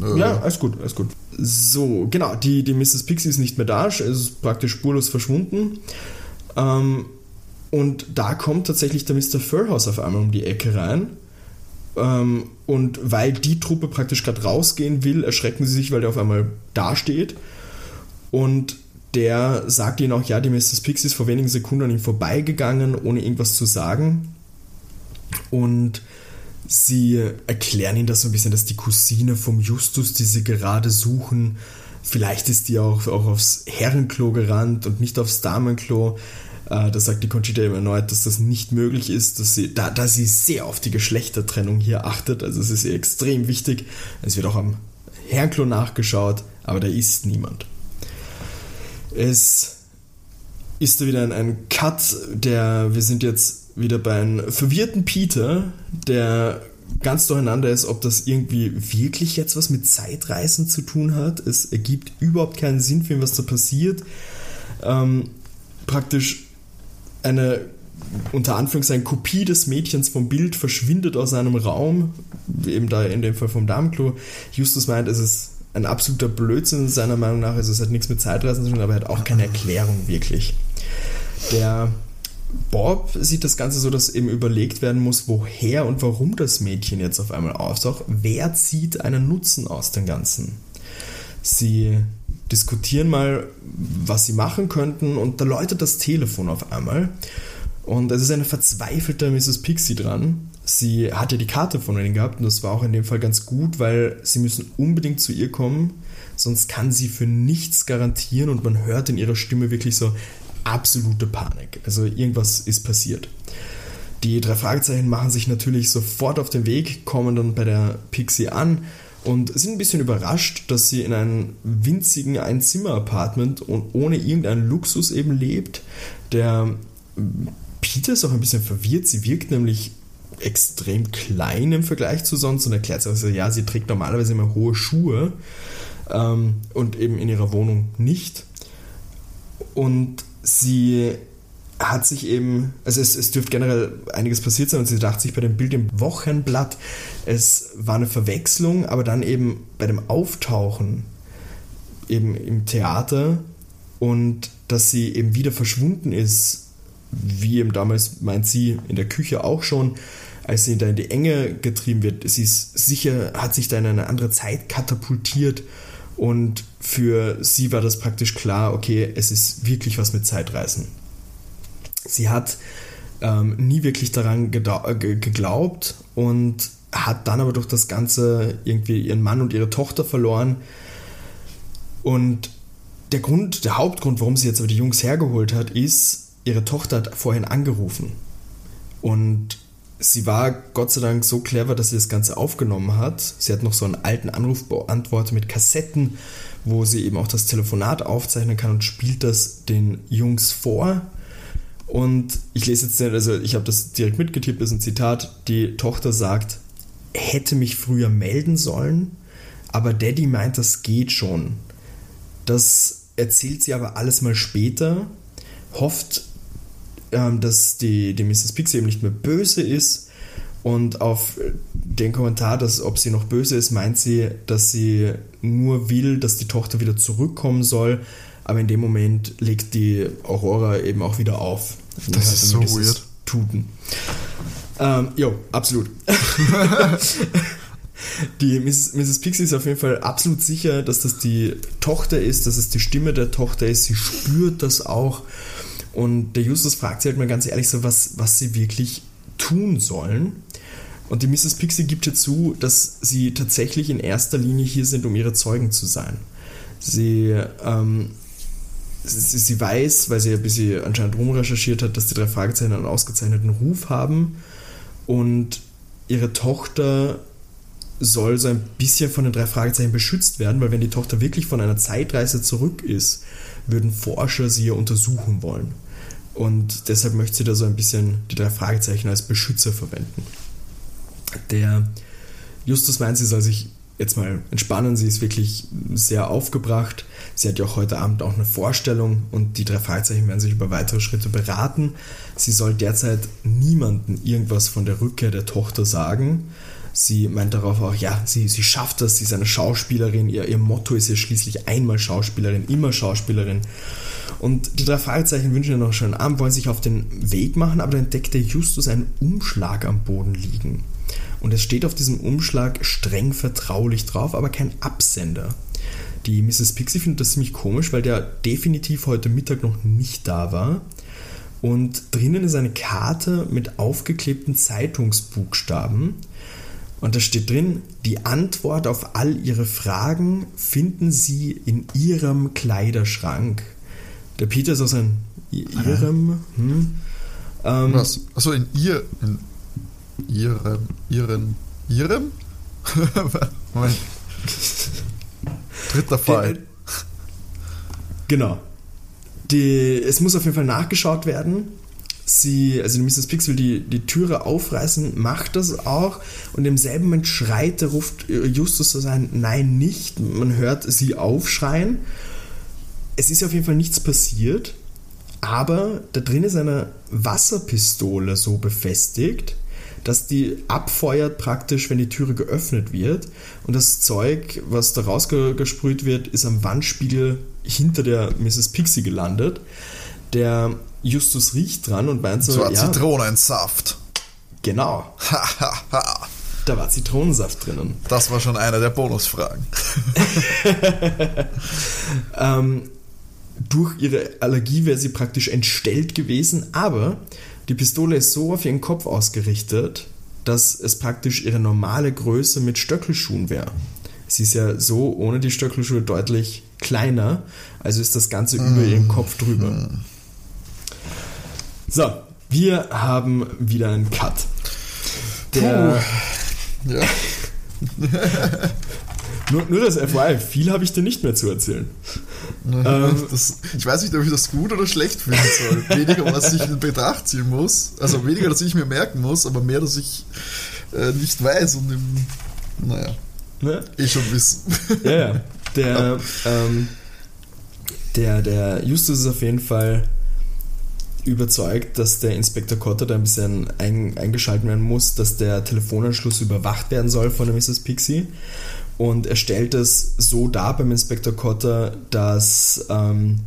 [SPEAKER 3] Okay. Äh, ja, alles gut, alles gut. So, genau, die, die Mrs. Pixie ist nicht mehr da, ist praktisch spurlos verschwunden. Ähm, und da kommt tatsächlich der Mr. Furhouse auf einmal um die Ecke rein. Ähm, und weil die Truppe praktisch gerade rausgehen will, erschrecken sie sich, weil der auf einmal dasteht. Und der sagt ihnen auch, ja, die Mrs. Pixie ist vor wenigen Sekunden an ihm vorbeigegangen, ohne irgendwas zu sagen. Und sie erklären ihnen das so ein bisschen, dass die Cousine vom Justus, die sie gerade suchen, vielleicht ist die auch, auch aufs Herrenklo gerannt und nicht aufs Damenklo. Äh, da sagt die Conchita eben erneut, dass das nicht möglich ist, dass sie, da, da sie sehr auf die Geschlechtertrennung hier achtet. Also es ist ihr extrem wichtig. Es wird auch am Herrenklo nachgeschaut, aber da ist niemand. Es ist da wieder ein, ein Cut, der, wir sind jetzt wieder bei einem verwirrten Peter, der ganz durcheinander ist, ob das irgendwie wirklich jetzt was mit Zeitreisen zu tun hat. Es ergibt überhaupt keinen Sinn für ihn, was da passiert. Ähm, praktisch eine unter Anführungszeichen Kopie des Mädchens vom Bild verschwindet aus einem Raum, eben da in dem Fall vom Damenklo. Justus meint, es ist ein absoluter Blödsinn seiner Meinung nach. Also es hat nichts mit Zeitreisen zu tun, aber er hat auch keine Erklärung wirklich. Der Bob sieht das Ganze so, dass eben überlegt werden muss, woher und warum das Mädchen jetzt auf einmal auftaucht. Wer zieht einen Nutzen aus dem Ganzen? Sie, diskutieren mal, was sie machen könnten und da läutet das Telefon auf einmal und es ist eine verzweifelte Mrs. Pixie dran. Sie hat ja die Karte von ihnen gehabt und das war auch in dem Fall ganz gut, weil sie müssen unbedingt zu ihr kommen, sonst kann sie für nichts garantieren und man hört in ihrer Stimme wirklich so absolute Panik. Also irgendwas ist passiert. Die drei Fragezeichen machen sich natürlich sofort auf den Weg, kommen dann bei der Pixie an und sind ein bisschen überrascht, dass sie in einem winzigen Einzimmer-Apartment und ohne irgendeinen Luxus eben lebt. Der Peter ist auch ein bisschen verwirrt. Sie wirkt nämlich extrem klein im Vergleich zu sonst und erklärt sich also, ja, sie trägt normalerweise immer hohe Schuhe ähm, und eben in ihrer Wohnung nicht. Und sie hat sich eben, also es, es dürfte generell einiges passiert sein und sie dachte sich bei dem Bild im Wochenblatt, es war eine Verwechslung, aber dann eben bei dem Auftauchen eben im Theater und dass sie eben wieder verschwunden ist, wie eben damals meint sie in der Küche auch schon, als sie da in die Enge getrieben wird, sie ist sicher, hat sich da in eine andere Zeit katapultiert und für sie war das praktisch klar, okay, es ist wirklich was mit Zeitreisen. Sie hat ähm, nie wirklich daran geglaubt und hat dann aber durch das Ganze irgendwie ihren Mann und ihre Tochter verloren. Und der Grund, der Hauptgrund, warum sie jetzt aber die Jungs hergeholt hat, ist, ihre Tochter hat vorhin angerufen. Und sie war Gott sei Dank so clever, dass sie das Ganze aufgenommen hat. Sie hat noch so einen alten Anrufbeantworter mit Kassetten, wo sie eben auch das Telefonat aufzeichnen kann und spielt das den Jungs vor. Und ich lese jetzt, also ich habe das direkt mitgetippt, das ist ein Zitat. Die Tochter sagt, hätte mich früher melden sollen, aber Daddy meint, das geht schon. Das erzählt sie aber alles mal später, hofft ähm, dass die, die Mrs. Pixie eben nicht mehr böse ist. Und auf den Kommentar, dass ob sie noch böse ist, meint sie, dass sie nur will, dass die Tochter wieder zurückkommen soll. Aber in dem Moment legt die Aurora eben auch wieder auf.
[SPEAKER 2] Das ist so weird.
[SPEAKER 3] Tuten. Ähm, jo, absolut. [laughs] die Mrs., Mrs. Pixie ist auf jeden Fall absolut sicher, dass das die Tochter ist, dass es die Stimme der Tochter ist. Sie spürt das auch. Und der Justus fragt sie halt mal ganz ehrlich so, was, was sie wirklich tun sollen. Und die Mrs. Pixie gibt ihr zu, dass sie tatsächlich in erster Linie hier sind, um ihre Zeugen zu sein. Sie, ähm, sie, sie, weiß, weil sie ein bisschen anscheinend rumrecherchiert hat, dass die drei Fragezeichen einen ausgezeichneten Ruf haben. Und ihre Tochter soll so ein bisschen von den drei Fragezeichen beschützt werden, weil wenn die Tochter wirklich von einer Zeitreise zurück ist, würden Forscher sie ja untersuchen wollen. Und deshalb möchte sie da so ein bisschen die drei Fragezeichen als Beschützer verwenden. Der Justus meint, sie soll sich jetzt mal entspannen. Sie ist wirklich sehr aufgebracht. Sie hat ja auch heute Abend auch eine Vorstellung und die drei Fragezeichen werden sich über weitere Schritte beraten. Sie soll derzeit niemandem irgendwas von der Rückkehr der Tochter sagen. Sie meint darauf auch, ja, sie, sie schafft das, sie ist eine Schauspielerin. Ihr, ihr Motto ist ja schließlich einmal Schauspielerin, immer Schauspielerin. Und die drei Fragezeichen wünschen ihr noch einen schönen Abend, wollen sich auf den Weg machen, aber dann entdeckt der Justus einen Umschlag am Boden liegen. Und es steht auf diesem Umschlag streng vertraulich drauf, aber kein Absender. Die Mrs. Pixie findet das ziemlich komisch, weil der definitiv heute Mittag noch nicht da war. Und drinnen ist eine Karte mit aufgeklebten Zeitungsbuchstaben. Und da steht drin, die Antwort auf all Ihre Fragen finden Sie in Ihrem Kleiderschrank. Der Peter ist aus ein Ihrem. Hm,
[SPEAKER 2] ähm, Was? Achso, in ihr. In ihrem. Ihren. Ihrem? [laughs] Moment. Dritter Fall.
[SPEAKER 3] Genau. Die, es muss auf jeden Fall nachgeschaut werden sie, also Mrs. Pix will die, die Türe aufreißen, macht das auch und im selben Moment schreit, ruft Justus so sein, nein, nicht. Man hört sie aufschreien. Es ist auf jeden Fall nichts passiert, aber da drin ist eine Wasserpistole so befestigt, dass die abfeuert praktisch, wenn die Türe geöffnet wird. Und das Zeug, was da rausgesprüht wird, ist am Wandspiegel hinter der Mrs. Pixie gelandet. Der Justus riecht dran und meint so,
[SPEAKER 2] so ja, Zitronensaft.
[SPEAKER 3] Genau. [laughs] Da war Zitronensaft drinnen.
[SPEAKER 2] Das war schon eine der Bonusfragen. [laughs]
[SPEAKER 3] ähm, durch ihre Allergie wäre sie praktisch entstellt gewesen, aber die Pistole ist so auf ihren Kopf ausgerichtet, dass es praktisch ihre normale Größe mit Stöckelschuhen wäre. Sie ist ja so ohne die Stöckelschuhe deutlich kleiner, also ist das Ganze mm. über ihren Kopf drüber. Mm. So, wir haben wieder einen Cut. Der. Puh. Ja. [laughs] nur, nur das FYI, viel habe ich dir nicht mehr zu erzählen. [laughs]
[SPEAKER 2] ähm, das, ich weiß nicht, ob ich das gut oder schlecht finden soll. Weniger, was ich in Betracht ziehen muss. Also weniger, dass ich mir merken muss, aber mehr, dass ich äh, nicht weiß und im, naja, ne? eh schon wissen.
[SPEAKER 3] Ja, ja. Der, [laughs] ähm, der, der Justus ist auf jeden Fall überzeugt, dass der Inspektor Cotter da ein bisschen ein, eingeschaltet werden muss, dass der Telefonanschluss überwacht werden soll von der Mrs. Pixie. Und er stellt es so dar beim Inspektor Cotter, dass ähm,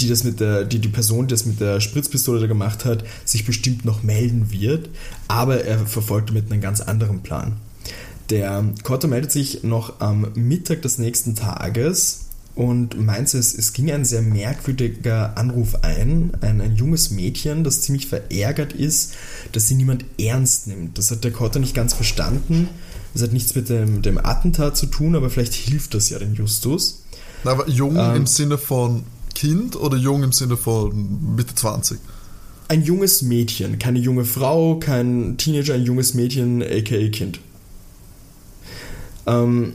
[SPEAKER 3] die, das mit der, die, die Person, die das mit der Spritzpistole da gemacht hat, sich bestimmt noch melden wird, aber er verfolgt damit einen ganz anderen Plan. Der Cotter meldet sich noch am Mittag des nächsten Tages und meinte, es, es ging ein sehr merkwürdiger Anruf ein. ein. Ein junges Mädchen, das ziemlich verärgert ist, dass sie niemand ernst nimmt. Das hat der Cotter nicht ganz verstanden. Das hat nichts mit dem, dem Attentat zu tun, aber vielleicht hilft das ja den Justus.
[SPEAKER 2] Aber jung ähm, im Sinne von Kind oder jung im Sinne von Mitte 20?
[SPEAKER 3] Ein junges Mädchen, keine junge Frau, kein Teenager, ein junges Mädchen, aka Kind. Ähm,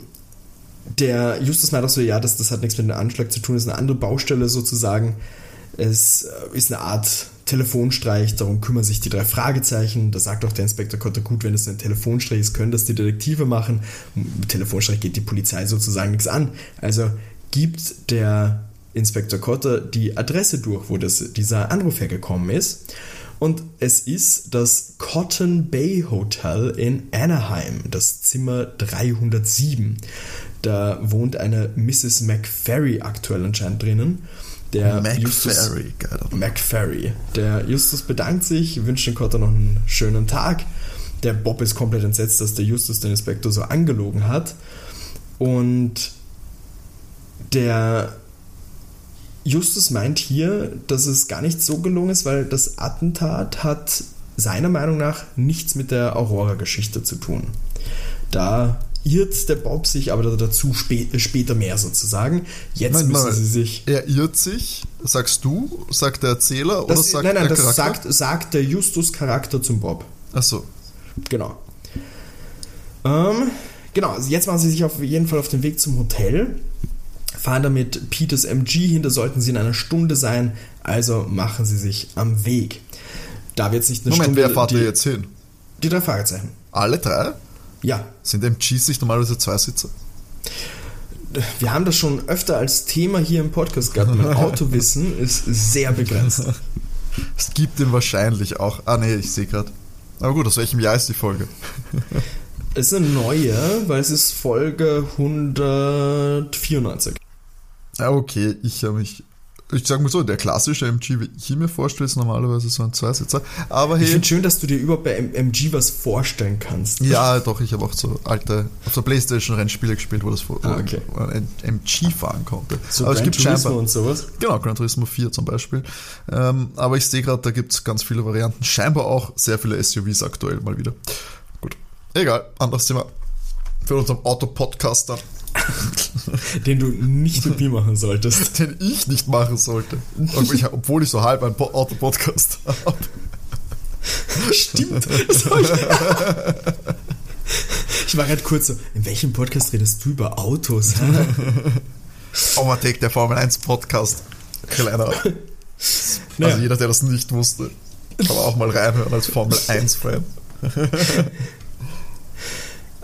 [SPEAKER 3] der Justus meint auch so, ja, das, das hat nichts mit dem Anschlag zu tun, das ist eine andere Baustelle sozusagen. Es äh, ist eine Art Telefonstreich, darum kümmern sich die drei Fragezeichen. Da sagt auch der Inspektor Kotter, gut, wenn es ein Telefonstreich ist, können das die Detektive machen. Mit Telefonstreich geht die Polizei sozusagen nichts an. Also gibt der Inspektor Kotter die Adresse durch, wo das, dieser Anruf hergekommen ist. Und es ist das Cotton Bay Hotel in Anaheim, das Zimmer 307. Da wohnt eine Mrs. McFerry aktuell anscheinend drinnen. Der McFerry, McFerry. Der Justus bedankt sich, wünscht den Cotter noch einen schönen Tag. Der Bob ist komplett entsetzt, dass der Justus den Inspektor so angelogen hat. Und der Justus meint hier, dass es gar nicht so gelungen ist, weil das Attentat hat seiner Meinung nach nichts mit der Aurora-Geschichte zu tun. Da irrt der Bob sich, aber dazu spä später mehr sozusagen. Jetzt Moment, müssen sie sich.
[SPEAKER 2] Er irrt sich, sagst du, sagt der Erzähler
[SPEAKER 3] das,
[SPEAKER 2] oder sagt
[SPEAKER 3] nein, nein, der das Charakter? Sagt, sagt der Justus Charakter zum Bob.
[SPEAKER 2] Ach so.
[SPEAKER 3] Genau. Ähm, genau, also jetzt machen sie sich auf jeden Fall auf den Weg zum Hotel. Fahren damit Peters MG hin, da sollten sie in einer Stunde sein, also machen sie sich am Weg. Da wird es nicht eine
[SPEAKER 2] Moment,
[SPEAKER 3] Stunde.
[SPEAKER 2] Wer fahrt ihr jetzt hin?
[SPEAKER 3] Die drei Fragezeichen.
[SPEAKER 2] Alle drei?
[SPEAKER 3] Ja.
[SPEAKER 2] Sind MGs nicht normalerweise Zweisitzer?
[SPEAKER 3] Wir haben das schon öfter als Thema hier im Podcast gehabt. Mein [laughs] Autowissen ist sehr begrenzt. [laughs]
[SPEAKER 2] Es gibt den wahrscheinlich auch. Ah, nee, ich sehe gerade. Aber gut, aus welchem Jahr ist die Folge? [laughs]
[SPEAKER 3] Es ist eine neue, weil es ist Folge 194.
[SPEAKER 2] Ah, okay, ich habe mich ich sag mal so, der klassische MG, wie ich mir vorstelle, ist normalerweise so ein Zweisitzer. Aber
[SPEAKER 3] hey, ich finde schön, dass du dir überhaupt bei MG was vorstellen kannst.
[SPEAKER 2] Ja, doch, ich habe auch so alte, auf der Playstation Rennspiele gespielt, wo das vor,
[SPEAKER 3] ah, okay.
[SPEAKER 2] MG fahren konnte.
[SPEAKER 3] So aber Gran es gibt Turismo und sowas?
[SPEAKER 2] Genau, Gran Turismo 4 zum Beispiel. Ähm, aber ich sehe gerade, da gibt es ganz viele Varianten. Scheinbar auch sehr viele SUVs aktuell mal wieder. Gut. Egal, anderes Thema. Für unseren Auto-Podcast dann. [laughs]
[SPEAKER 3] Den du nicht mit mir machen solltest. [laughs]
[SPEAKER 2] Den ich nicht machen sollte. Obwohl ich so halb einen Auto-Podcast [laughs] habe.
[SPEAKER 3] Stimmt. Ich war gerade kurz so, in welchem Podcast redest du über Autos?
[SPEAKER 2] Overtake, der Formel 1 Podcast. Kleiner. Also jeder, der das nicht wusste, kann auch mal reinhören als Formel 1 Fan.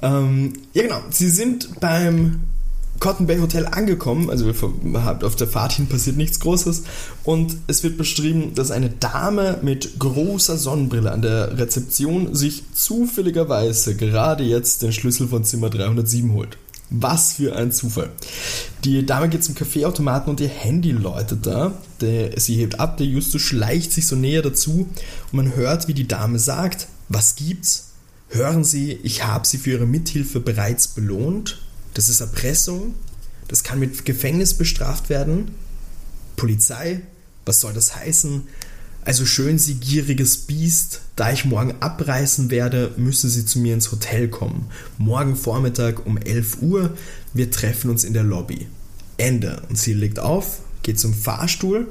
[SPEAKER 3] Ähm, ja genau, sie sind beim Cotton Bay Hotel angekommen, also auf der Fahrt hin passiert nichts Großes und es wird beschrieben, dass eine Dame mit großer Sonnenbrille an der Rezeption sich zufälligerweise gerade jetzt den Schlüssel von Zimmer 307 holt. Was für ein Zufall. Die Dame geht zum Kaffeeautomaten und ihr Handy läutet da. Der, sie hebt ab, der Justus schleicht sich so näher dazu und man hört, wie die Dame sagt, was gibt's? Hören Sie, ich habe Sie für Ihre Mithilfe bereits belohnt. Das ist Erpressung. Das kann mit Gefängnis bestraft werden. Polizei, was soll das heißen? Also schön Sie gieriges Biest, da ich morgen abreisen werde, müssen Sie zu mir ins Hotel kommen. Morgen Vormittag um 11 Uhr, wir treffen uns in der Lobby. Ende. Und sie legt auf, geht zum Fahrstuhl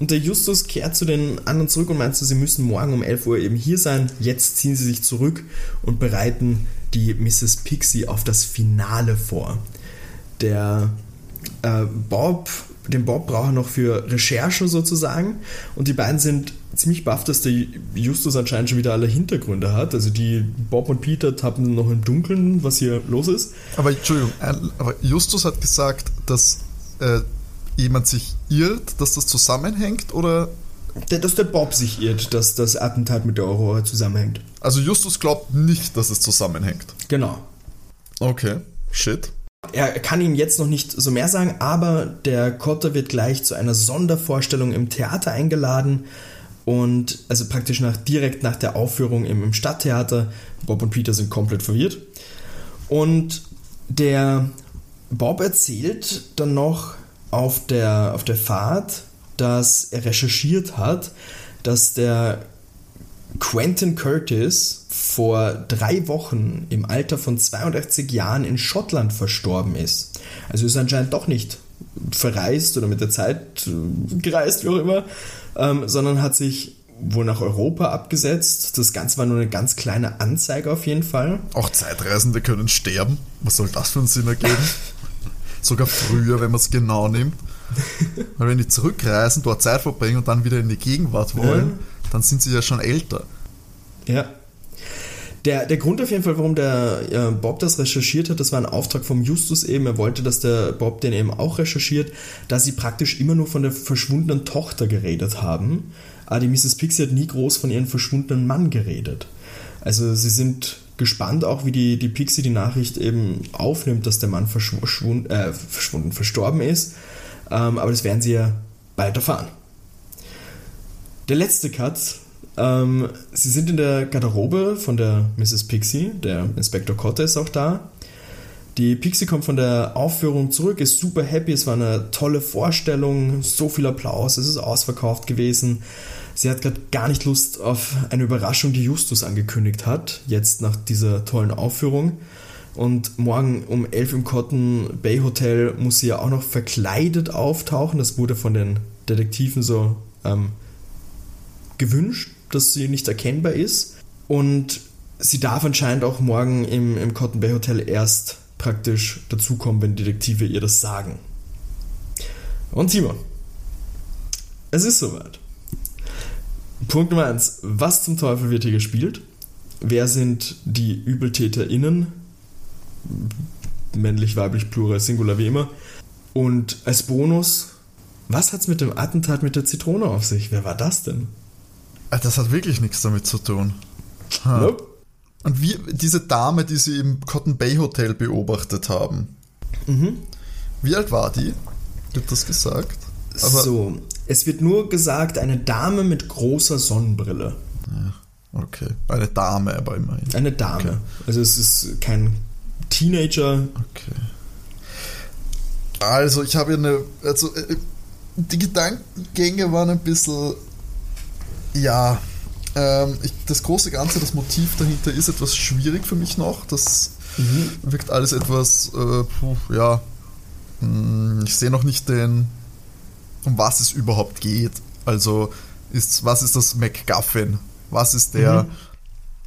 [SPEAKER 3] und der Justus kehrt zu den anderen zurück und meint sie müssen morgen um 11 Uhr eben hier sein. Jetzt ziehen sie sich zurück und bereiten die Mrs. Pixie auf das Finale vor. Der äh, Bob, den Bob braucht er noch für Recherche sozusagen und die beiden sind ziemlich baff, dass der Justus anscheinend schon wieder alle Hintergründe hat. Also die Bob und Peter tappen noch im Dunkeln, was hier los ist.
[SPEAKER 2] Aber Entschuldigung, aber Justus hat gesagt, dass äh, jemand sich irrt, dass das zusammenhängt oder?
[SPEAKER 3] Dass der Bob sich irrt, dass das Attentat mit der Aurora zusammenhängt.
[SPEAKER 2] Also Justus glaubt nicht, dass es zusammenhängt.
[SPEAKER 3] Genau.
[SPEAKER 2] Okay, shit.
[SPEAKER 3] Er kann ihm jetzt noch nicht so mehr sagen, aber der Kotter wird gleich zu einer Sondervorstellung im Theater eingeladen und also praktisch nach, direkt nach der Aufführung im, im Stadttheater. Bob und Peter sind komplett verwirrt. Und der Bob erzählt dann noch auf der, auf der Fahrt, dass er recherchiert hat, dass der Quentin Curtis vor drei Wochen im Alter von 82 Jahren in Schottland verstorben ist. Also ist anscheinend doch nicht verreist oder mit der Zeit gereist, wie auch immer, ähm, sondern hat sich wohl nach Europa abgesetzt. Das Ganze war nur eine ganz kleine Anzeige auf jeden Fall.
[SPEAKER 2] Auch Zeitreisende können sterben. Was soll das für einen Sinn ergeben? [laughs] Sogar früher, wenn man es genau nimmt. Weil wenn die zurückreisen, dort Zeit verbringen und dann wieder in die Gegenwart wollen, ja. dann sind sie ja schon älter.
[SPEAKER 3] Ja. Der, der Grund auf jeden Fall, warum der äh, Bob das recherchiert hat, das war ein Auftrag vom Justus eben. Er wollte, dass der Bob den eben auch recherchiert, da sie praktisch immer nur von der verschwundenen Tochter geredet haben. Aber die Mrs. Pixie hat nie groß von ihrem verschwundenen Mann geredet. Also sie sind gespannt auch, wie die, die Pixie die Nachricht eben aufnimmt, dass der Mann verschwunden, äh, verschwunden verstorben ist. Ähm, aber das werden sie ja bald erfahren. Der letzte Cut. Ähm, sie sind in der Garderobe von der Mrs. Pixie. Der Inspektor Cotter ist auch da. Die Pixie kommt von der Aufführung zurück, ist super happy. Es war eine tolle Vorstellung, so viel Applaus, es ist ausverkauft gewesen. Sie hat gerade gar nicht Lust auf eine Überraschung, die Justus angekündigt hat, jetzt nach dieser tollen Aufführung. Und morgen um 11 im Cotton Bay Hotel muss sie ja auch noch verkleidet auftauchen. Das wurde von den Detektiven so ähm, gewünscht, dass sie nicht erkennbar ist. Und sie darf anscheinend auch morgen im, im Cotton Bay Hotel erst praktisch dazukommen, wenn Detektive ihr das sagen. Und Simon, es ist soweit. Punkt Nummer 1. Was zum Teufel wird hier gespielt? Wer sind die ÜbeltäterInnen? Männlich, weiblich, plural, singular, wie immer. Und als Bonus, was hat es mit dem Attentat mit der Zitrone auf sich? Wer war das denn?
[SPEAKER 2] Ah, das hat wirklich nichts damit zu tun. Nope. Und wie diese Dame, die sie im Cotton Bay Hotel beobachtet haben. Mhm. Wie alt war die? Wird das gesagt?
[SPEAKER 3] Aber so, es wird nur gesagt, eine Dame mit großer Sonnenbrille.
[SPEAKER 2] Ja, okay. Eine Dame, aber immerhin.
[SPEAKER 3] Eine Dame. Okay. Also es ist kein Teenager.
[SPEAKER 2] Okay. Also ich habe eine, also äh, die Gedankengänge waren ein bisschen, ja, ähm, ich, das große Ganze, das Motiv dahinter ist etwas schwierig für mich noch. Das mhm. wirkt alles etwas, äh, puh, ja, hm, ich sehe noch nicht den um was es überhaupt geht. Also ist, was ist das MacGuffin? Was ist der,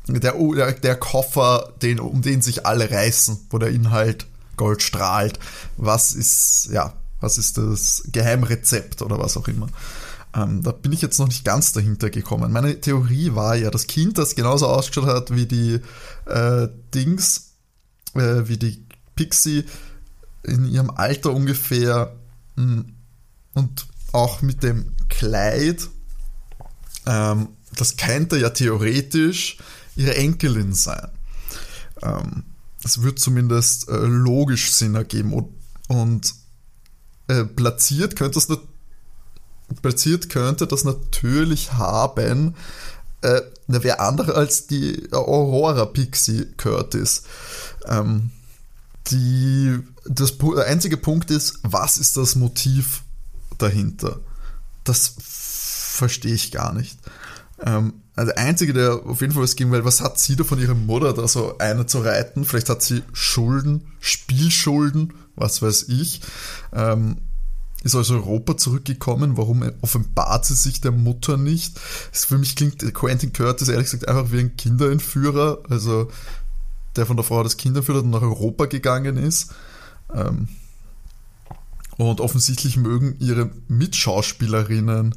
[SPEAKER 2] mhm. der, der, Koffer, den, um den sich alle reißen, wo der Inhalt Gold strahlt? Was ist, ja, was ist das Geheimrezept oder was auch immer? Ähm, da bin ich jetzt noch nicht ganz dahinter gekommen. Meine Theorie war ja, das Kind, das genauso ausgeschaut hat wie die äh, Dings, äh, wie die Pixie in ihrem Alter ungefähr, mh, hm, und auch mit dem Kleid, ähm, das könnte ja theoretisch ihre Enkelin sein. Ähm, das wird zumindest äh, logisch Sinn ergeben und, und äh, platziert könnte das platziert könnte das natürlich haben äh, wer andere als die Aurora Pixie Curtis. Ähm, die, das, der einzige Punkt ist, was ist das Motiv dahinter? Das verstehe ich gar nicht. Ähm, also der Einzige, der auf jeden Fall was geben will, was hat sie da von ihrer Mutter, da so eine zu reiten? Vielleicht hat sie Schulden, Spielschulden, was weiß ich. Ähm, ist aus Europa zurückgekommen. Warum offenbart sie sich der Mutter nicht? Das für mich klingt Quentin Curtis ehrlich gesagt einfach wie ein Kinderentführer. Also der von der Frau das Kind entführt hat und nach Europa gegangen ist. Ähm, und offensichtlich mögen ihre Mitschauspielerinnen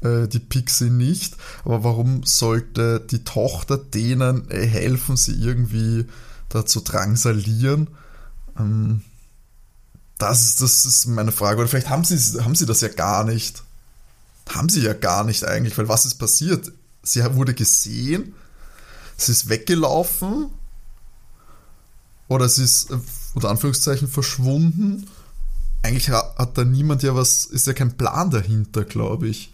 [SPEAKER 2] äh, die Pixie nicht. Aber warum sollte die Tochter denen äh, helfen, sie irgendwie dazu drangsalieren? Ähm, das, ist, das ist meine Frage. Oder vielleicht haben sie, haben sie das ja gar nicht. Haben sie ja gar nicht eigentlich, weil was ist passiert? Sie wurde gesehen, sie ist weggelaufen oder sie ist äh, unter Anführungszeichen verschwunden. Eigentlich hat da niemand ja was, ist ja kein Plan dahinter, glaube ich.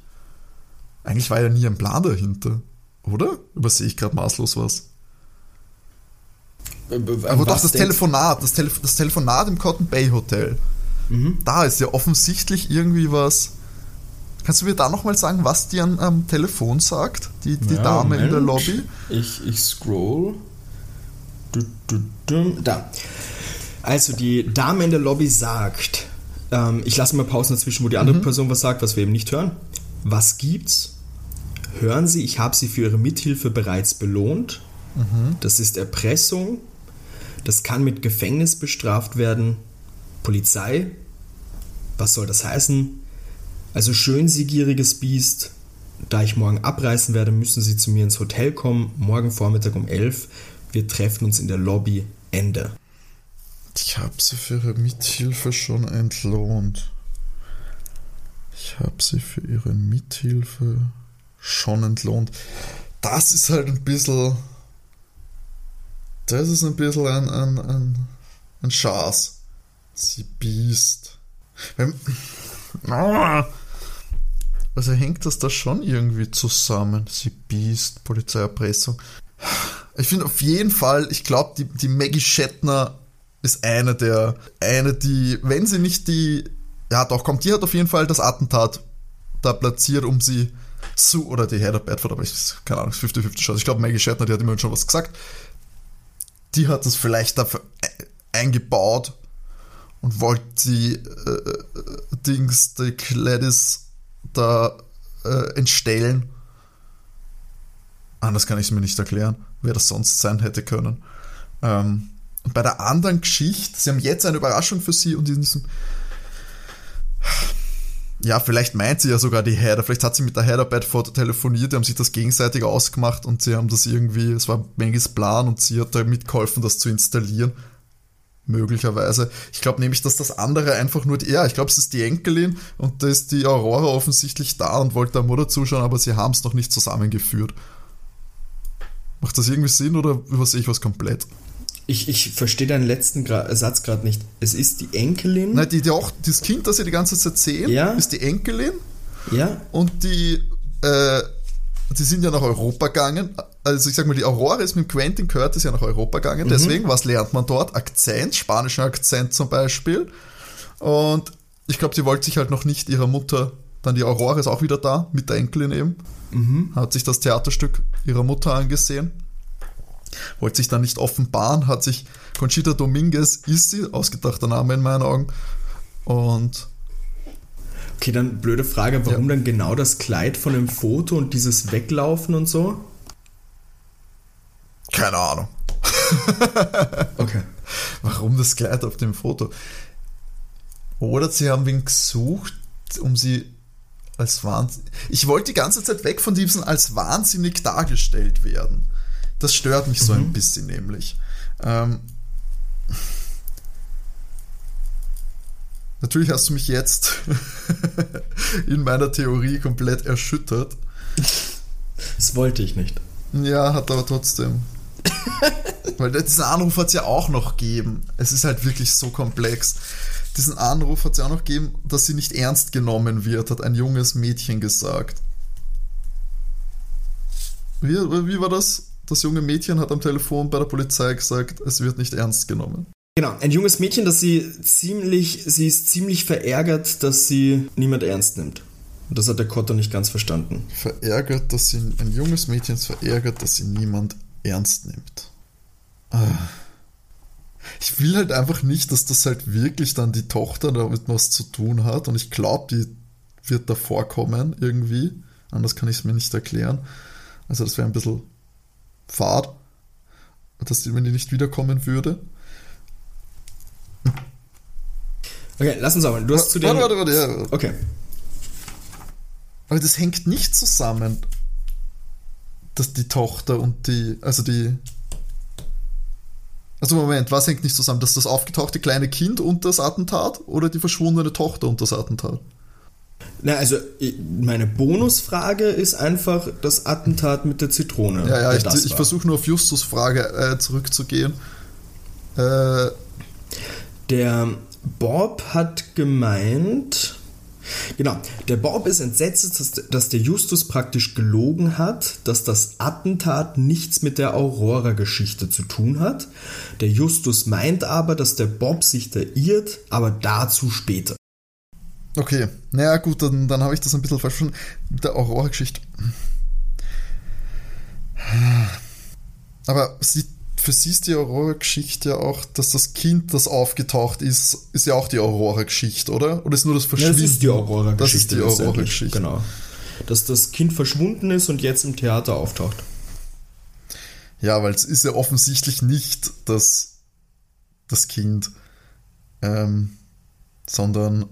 [SPEAKER 2] Eigentlich war ja nie ein Plan dahinter, oder? Übersehe ich gerade maßlos was? Äh, Aber doch, das Telefonat, das, Telef das, Telefonat im Cotton Bay Hotel. Mhm. Da ist ja offensichtlich irgendwie was. Kannst du mir da nochmal sagen, was die am, am Telefon sagt, die, die ja, Dame Mensch. in der Lobby?
[SPEAKER 3] Ich, ich scroll. Da. Also die Dame in der Lobby sagt, ähm, ich lasse mal Pausen dazwischen, wo die andere mhm. Person was sagt, was wir eben nicht hören. Was gibt's? Hören Sie, ich habe Sie für Ihre Mithilfe bereits belohnt. Mhm. Das ist Erpressung. Das kann mit Gefängnis bestraft werden. Polizei. Was soll das heißen? Also schön, Sie gieriges Biest. Da ich morgen abreisen werde, müssen Sie zu mir ins Hotel kommen. Morgen Vormittag um 11. Wir treffen uns in der Lobby. Ende.
[SPEAKER 2] Ich habe Sie für Ihre Mithilfe schon entlohnt. Ich habe Sie für Ihre Mithilfe schon entlohnt. Das ist halt ein bisschen das ist ein bisschen ein, ein, ein, ein Schaß. Sie biest. [laughs] Also hängt das da schon irgendwie zusammen. Sie biest, Polizeierpressung. Ich finde auf jeden Fall, ich glaube, die, die Maggie Shatner ist eine der, eine, die, wenn sie nicht die, ja doch, kommt, die hat auf jeden Fall das Attentat da platziert, um sie zu, oder die Heather Bedford, aber ich, keine Ahnung, 50-50 Chance. Ich glaube, Maggie Shatner, die hat immer schon was gesagt die hat das vielleicht dafür eingebaut und wollte die äh, Dings, die Gladys da äh, entstellen. Anders kann ich es mir nicht erklären, wer das sonst sein hätte können. Ähm, und bei der anderen Geschichte, sie haben jetzt eine Überraschung für sie und in diesem ja, vielleicht meint sie ja sogar die Heather. Vielleicht hat sie mit der Heather Bedford telefoniert, die haben sich das gegenseitig ausgemacht und sie haben das irgendwie, es war Mengis Plan und sie hat da mitgeholfen, das zu installieren. Möglicherweise. Ich glaube nämlich, dass das andere einfach nur die, ja, ich glaube, es ist die Enkelin und da ist die Aurora offensichtlich da und wollte der Mutter zuschauen, aber sie haben es noch nicht zusammengeführt. Macht das irgendwie Sinn oder übersehe ich was komplett?
[SPEAKER 3] Ich, ich verstehe deinen letzten Gra Satz gerade nicht. Es ist die Enkelin.
[SPEAKER 2] Nein, die, die auch, das Kind, das sie die ganze Zeit sehen, ja? ist die Enkelin.
[SPEAKER 3] Ja.
[SPEAKER 2] Und die, äh, die sind ja nach Europa gegangen. Also ich sag mal, die Aurora ist mit Quentin Curtis ja nach Europa gegangen. Mhm. Deswegen, was lernt man dort? Akzent, spanischen Akzent zum Beispiel. Und ich glaube, sie wollte sich halt noch nicht ihrer Mutter, dann die Aurora ist auch wieder da, mit der Enkelin eben. Mhm. Hat sich das Theaterstück ihrer Mutter angesehen wollte sich dann nicht offenbaren, hat sich Conchita Dominguez, ist sie, ausgedachter Name in meinen Augen. Und.
[SPEAKER 3] Okay, dann blöde Frage, warum ja. dann genau das Kleid von dem Foto und dieses Weglaufen und so?
[SPEAKER 2] Keine Ahnung. [laughs]
[SPEAKER 3] okay.
[SPEAKER 2] Warum das Kleid auf dem Foto? Oder sie haben wen gesucht, um sie als wahnsinnig. Ich wollte die ganze Zeit weg von diesem als wahnsinnig dargestellt werden. Das stört mich so mhm. ein bisschen nämlich. Ähm, natürlich hast du mich jetzt [laughs] in meiner Theorie komplett erschüttert.
[SPEAKER 3] Das wollte ich nicht.
[SPEAKER 2] Ja, hat aber trotzdem. [laughs] Weil diesen Anruf hat es ja auch noch gegeben. Es ist halt wirklich so komplex. Diesen Anruf hat es ja auch noch gegeben, dass sie nicht ernst genommen wird, hat ein junges Mädchen gesagt. wie, wie war das? Das junge Mädchen hat am Telefon bei der Polizei gesagt, es wird nicht ernst genommen.
[SPEAKER 3] Genau, ein junges Mädchen, das sie ziemlich, sie ist ziemlich verärgert, dass sie niemand ernst nimmt. Und das hat der Kotter nicht ganz verstanden.
[SPEAKER 2] Verärgert, dass sie, ein junges Mädchen ist verärgert, dass sie niemand ernst nimmt. Ah. Ich will halt einfach nicht, dass das halt wirklich dann die Tochter damit was zu tun hat. Und ich glaube, die wird da vorkommen irgendwie. Anders kann ich es mir nicht erklären. Also das wäre ein bisschen fad, dass die, wenn die nicht wiederkommen würde.
[SPEAKER 3] Okay, lass uns aber. Du hast zu dem.
[SPEAKER 2] Warte, warte, warte, ja.
[SPEAKER 3] Okay.
[SPEAKER 2] Aber das hängt nicht zusammen, dass die Tochter und die, also die. Also Moment, was hängt nicht zusammen? Dass das aufgetauchte kleine Kind und das Attentat oder die verschwundene Tochter und das Attentat?
[SPEAKER 3] Na, also meine Bonusfrage ist einfach das Attentat mit der Zitrone.
[SPEAKER 2] Ja, ja, ich, ich versuche nur auf Justus Frage äh, zurückzugehen. Äh,
[SPEAKER 3] der Bob hat gemeint, Genau, der Bob ist entsetzt, dass, dass, der Justus praktisch gelogen hat, dass das Attentat nichts mit der Aurora-Geschichte zu tun hat. Der Justus meint aber, dass der Bob sich da irrt, aber dazu später.
[SPEAKER 2] Okay, naja gut, dann, dann habe ich das ein bisschen verstanden. Mit der Aurora-Geschichte. Aber sie für sie ist die Aurora-Geschichte ja auch, dass das Kind, das aufgetaucht ist, ist ja auch die Aurora-Geschichte, oder? Oder ist nur das Verschwinden?
[SPEAKER 3] Ja, das ist die Aurora-Geschichte.
[SPEAKER 2] Das ist die Aurora-Geschichte.
[SPEAKER 3] Genau. Dass das Kind verschwunden ist und jetzt im Theater auftaucht.
[SPEAKER 2] Ja, weil es ist ja offensichtlich nicht das, das Kind, ähm, sondern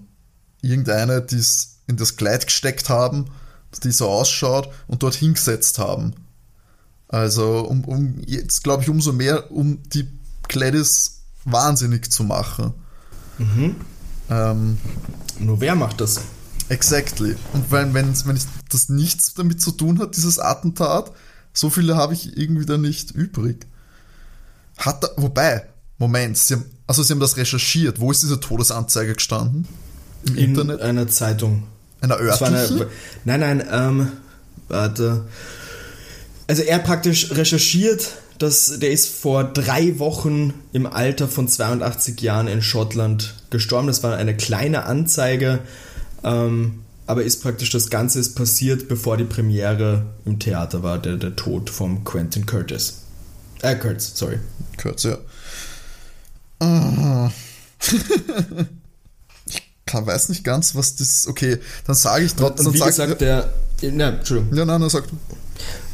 [SPEAKER 2] irgendeine, die es in das Kleid gesteckt haben, die so ausschaut und dort hingesetzt haben. Also um, um jetzt glaube ich umso mehr, um die Gladys wahnsinnig zu machen.
[SPEAKER 3] Mhm. Ähm, Nur wer macht das?
[SPEAKER 2] Exactly. Und wenn, wenn, wenn das nichts damit zu tun hat, dieses Attentat, so viele habe ich irgendwie da nicht übrig. Hat da, wobei, Moment, sie haben, also sie haben das recherchiert. Wo ist diese Todesanzeige gestanden?
[SPEAKER 3] Im In Internet? einer Zeitung.
[SPEAKER 2] Einer örtlichen? Eine,
[SPEAKER 3] nein, nein, ähm, warte also er praktisch recherchiert, dass der ist vor drei Wochen im Alter von 82 Jahren in Schottland gestorben. Das war eine kleine Anzeige, ähm, aber ist praktisch das Ganze ist passiert, bevor die Premiere im Theater war, der, der Tod von Quentin Curtis. Äh, Kurtz, sorry.
[SPEAKER 2] Kurtz, ja. Ah. [laughs] ich kann, weiß nicht ganz, was das. Okay, dann sage ich trotzdem.
[SPEAKER 3] Wie gesagt, der. Ja, Entschuldigung.
[SPEAKER 2] Ja, nein, nein, sag du.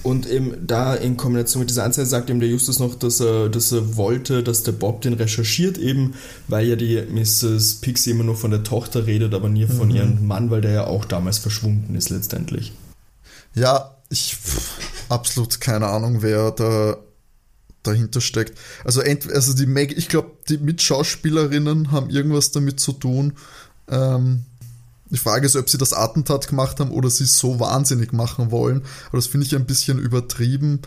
[SPEAKER 3] Und eben da in Kombination mit dieser Anzeige sagt eben der Justus noch, dass er, dass er wollte, dass der Bob den recherchiert, eben weil ja die Mrs. Pixie immer nur von der Tochter redet, aber nie von mhm. ihrem Mann, weil der ja auch damals verschwunden ist letztendlich.
[SPEAKER 2] Ja, ich absolut keine Ahnung, wer da dahinter steckt. Also, also die Meg, ich glaube, die Mitschauspielerinnen haben irgendwas damit zu tun. Ähm, die Frage ist, ob sie das Attentat gemacht haben oder sie es so wahnsinnig machen wollen. Aber das finde ich ein bisschen übertrieben.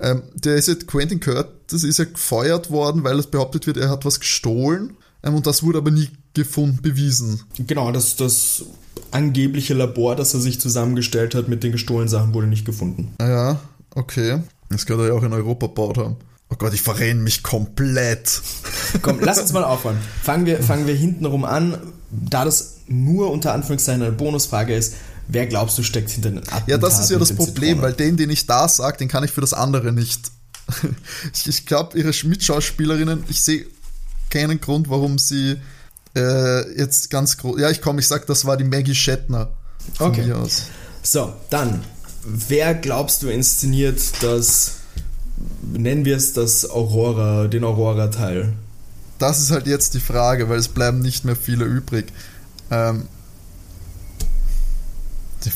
[SPEAKER 2] Ähm, der ist jetzt, Quentin Curtis ist ja gefeuert worden, weil es behauptet wird, er hat was gestohlen. Ähm, und das wurde aber nie gefunden, bewiesen.
[SPEAKER 3] Genau, das, das angebliche Labor, das er sich zusammengestellt hat mit den gestohlenen Sachen, wurde nicht gefunden.
[SPEAKER 2] Ah ja, okay. Das könnte er ja auch in Europa gebaut haben. Oh Gott, ich verrenne mich komplett.
[SPEAKER 3] Komm, lass uns mal aufhören. Fangen wir, fangen wir hintenrum an. Da das nur unter Anführungszeichen eine Bonusfrage ist, wer glaubst du steckt hinter den Attentat
[SPEAKER 2] Ja, das ist ja das Problem, Zitronen? weil den, den ich da sage, den kann ich für das andere nicht. [laughs] ich, ich glaube, ihre Mitschauspielerinnen, ich sehe keinen Grund, warum sie äh, jetzt ganz groß. Ja, ich komme, ich sag, das war die Maggie Shatner.
[SPEAKER 3] okay. So, dann, wer glaubst du inszeniert das, nennen wir es das Aurora, den Aurora-Teil?
[SPEAKER 2] Das ist halt jetzt die Frage, weil es bleiben nicht mehr viele übrig. Ähm, die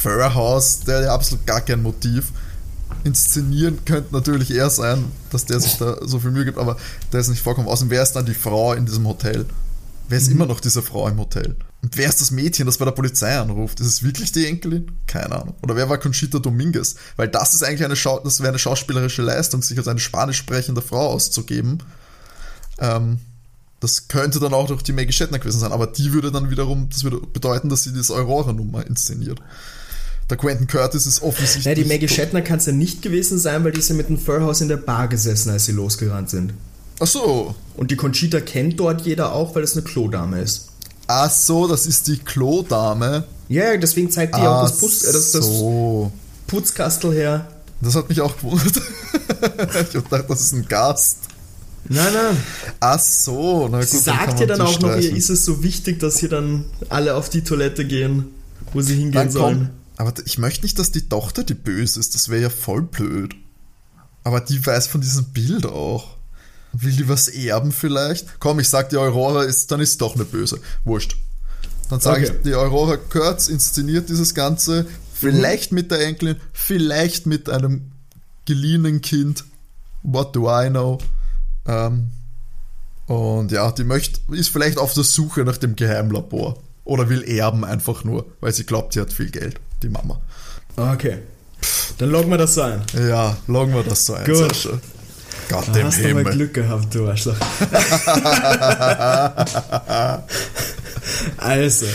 [SPEAKER 2] Furhouse, der hat ja absolut gar kein Motiv. Inszenieren könnte natürlich eher sein, dass der sich da so viel Mühe gibt, aber der ist nicht vorkommen. Außerdem, wer ist dann die Frau in diesem Hotel? Wer ist mhm. immer noch diese Frau im Hotel? Und wer ist das Mädchen, das bei der Polizei anruft? Ist es wirklich die Enkelin? Keine Ahnung. Oder wer war Conchita Dominguez? Weil das ist eigentlich eine, Schau das wäre eine schauspielerische Leistung, sich als eine spanisch sprechende Frau auszugeben. Ähm, das könnte dann auch durch die Maggie Shatner gewesen sein, aber die würde dann wiederum, das würde bedeuten, dass sie das Aurora-Nummer inszeniert. Der Quentin Curtis ist offensichtlich.
[SPEAKER 3] Ja, die Maggie Shatner kann es ja nicht gewesen sein, weil die ist ja mit dem Furhouse in der Bar gesessen, als sie losgerannt sind.
[SPEAKER 2] Ach so.
[SPEAKER 3] Und die Conchita kennt dort jeder auch, weil es eine Klodame ist.
[SPEAKER 2] Ach so, das ist die Klodame.
[SPEAKER 3] Ja, deswegen zeigt die
[SPEAKER 2] Ach
[SPEAKER 3] auch das, Putz, äh, das, das
[SPEAKER 2] so.
[SPEAKER 3] Putzkastel her.
[SPEAKER 2] Das hat mich auch gewundert. [laughs] ich gedacht, das ist ein Gast.
[SPEAKER 3] Nein, nein.
[SPEAKER 2] Ach so, na gut.
[SPEAKER 3] Sie
[SPEAKER 2] dann
[SPEAKER 3] sagt ja dann
[SPEAKER 2] die
[SPEAKER 3] auch noch, ihr ist es so wichtig, dass hier dann alle auf die Toilette gehen, wo sie hingehen
[SPEAKER 2] Dann
[SPEAKER 3] sollen.
[SPEAKER 2] komm. Aber ich möchte nicht, dass die Tochter die böse ist. Das wäre ja voll blöd. Aber die weiß von diesem Bild auch. Will die was erben vielleicht? Komm, ich sag, die Aurora ist, dann ist sie doch eine böse. Wurscht. Dann sage
[SPEAKER 3] Okay.
[SPEAKER 2] ich, die Aurora Kurtz inszeniert dieses Ganze. Vielleicht mit der Enkelin, vielleicht mit einem geliehenen Kind. What do I know? Ähm, und ja, die möchte, ist vielleicht auf der Suche nach dem Geheimlabor. Oder will erben einfach nur, weil sie glaubt, sie hat viel Geld, die Mama.
[SPEAKER 3] Okay. Dann loggen wir das so ein.
[SPEAKER 2] Ja, loggen wir das so ein,
[SPEAKER 3] Gut.
[SPEAKER 2] Sascha. Gott
[SPEAKER 3] Du
[SPEAKER 2] im
[SPEAKER 3] hast
[SPEAKER 2] Himmel.
[SPEAKER 3] Glück gehabt, du Arschloch. [laughs] also,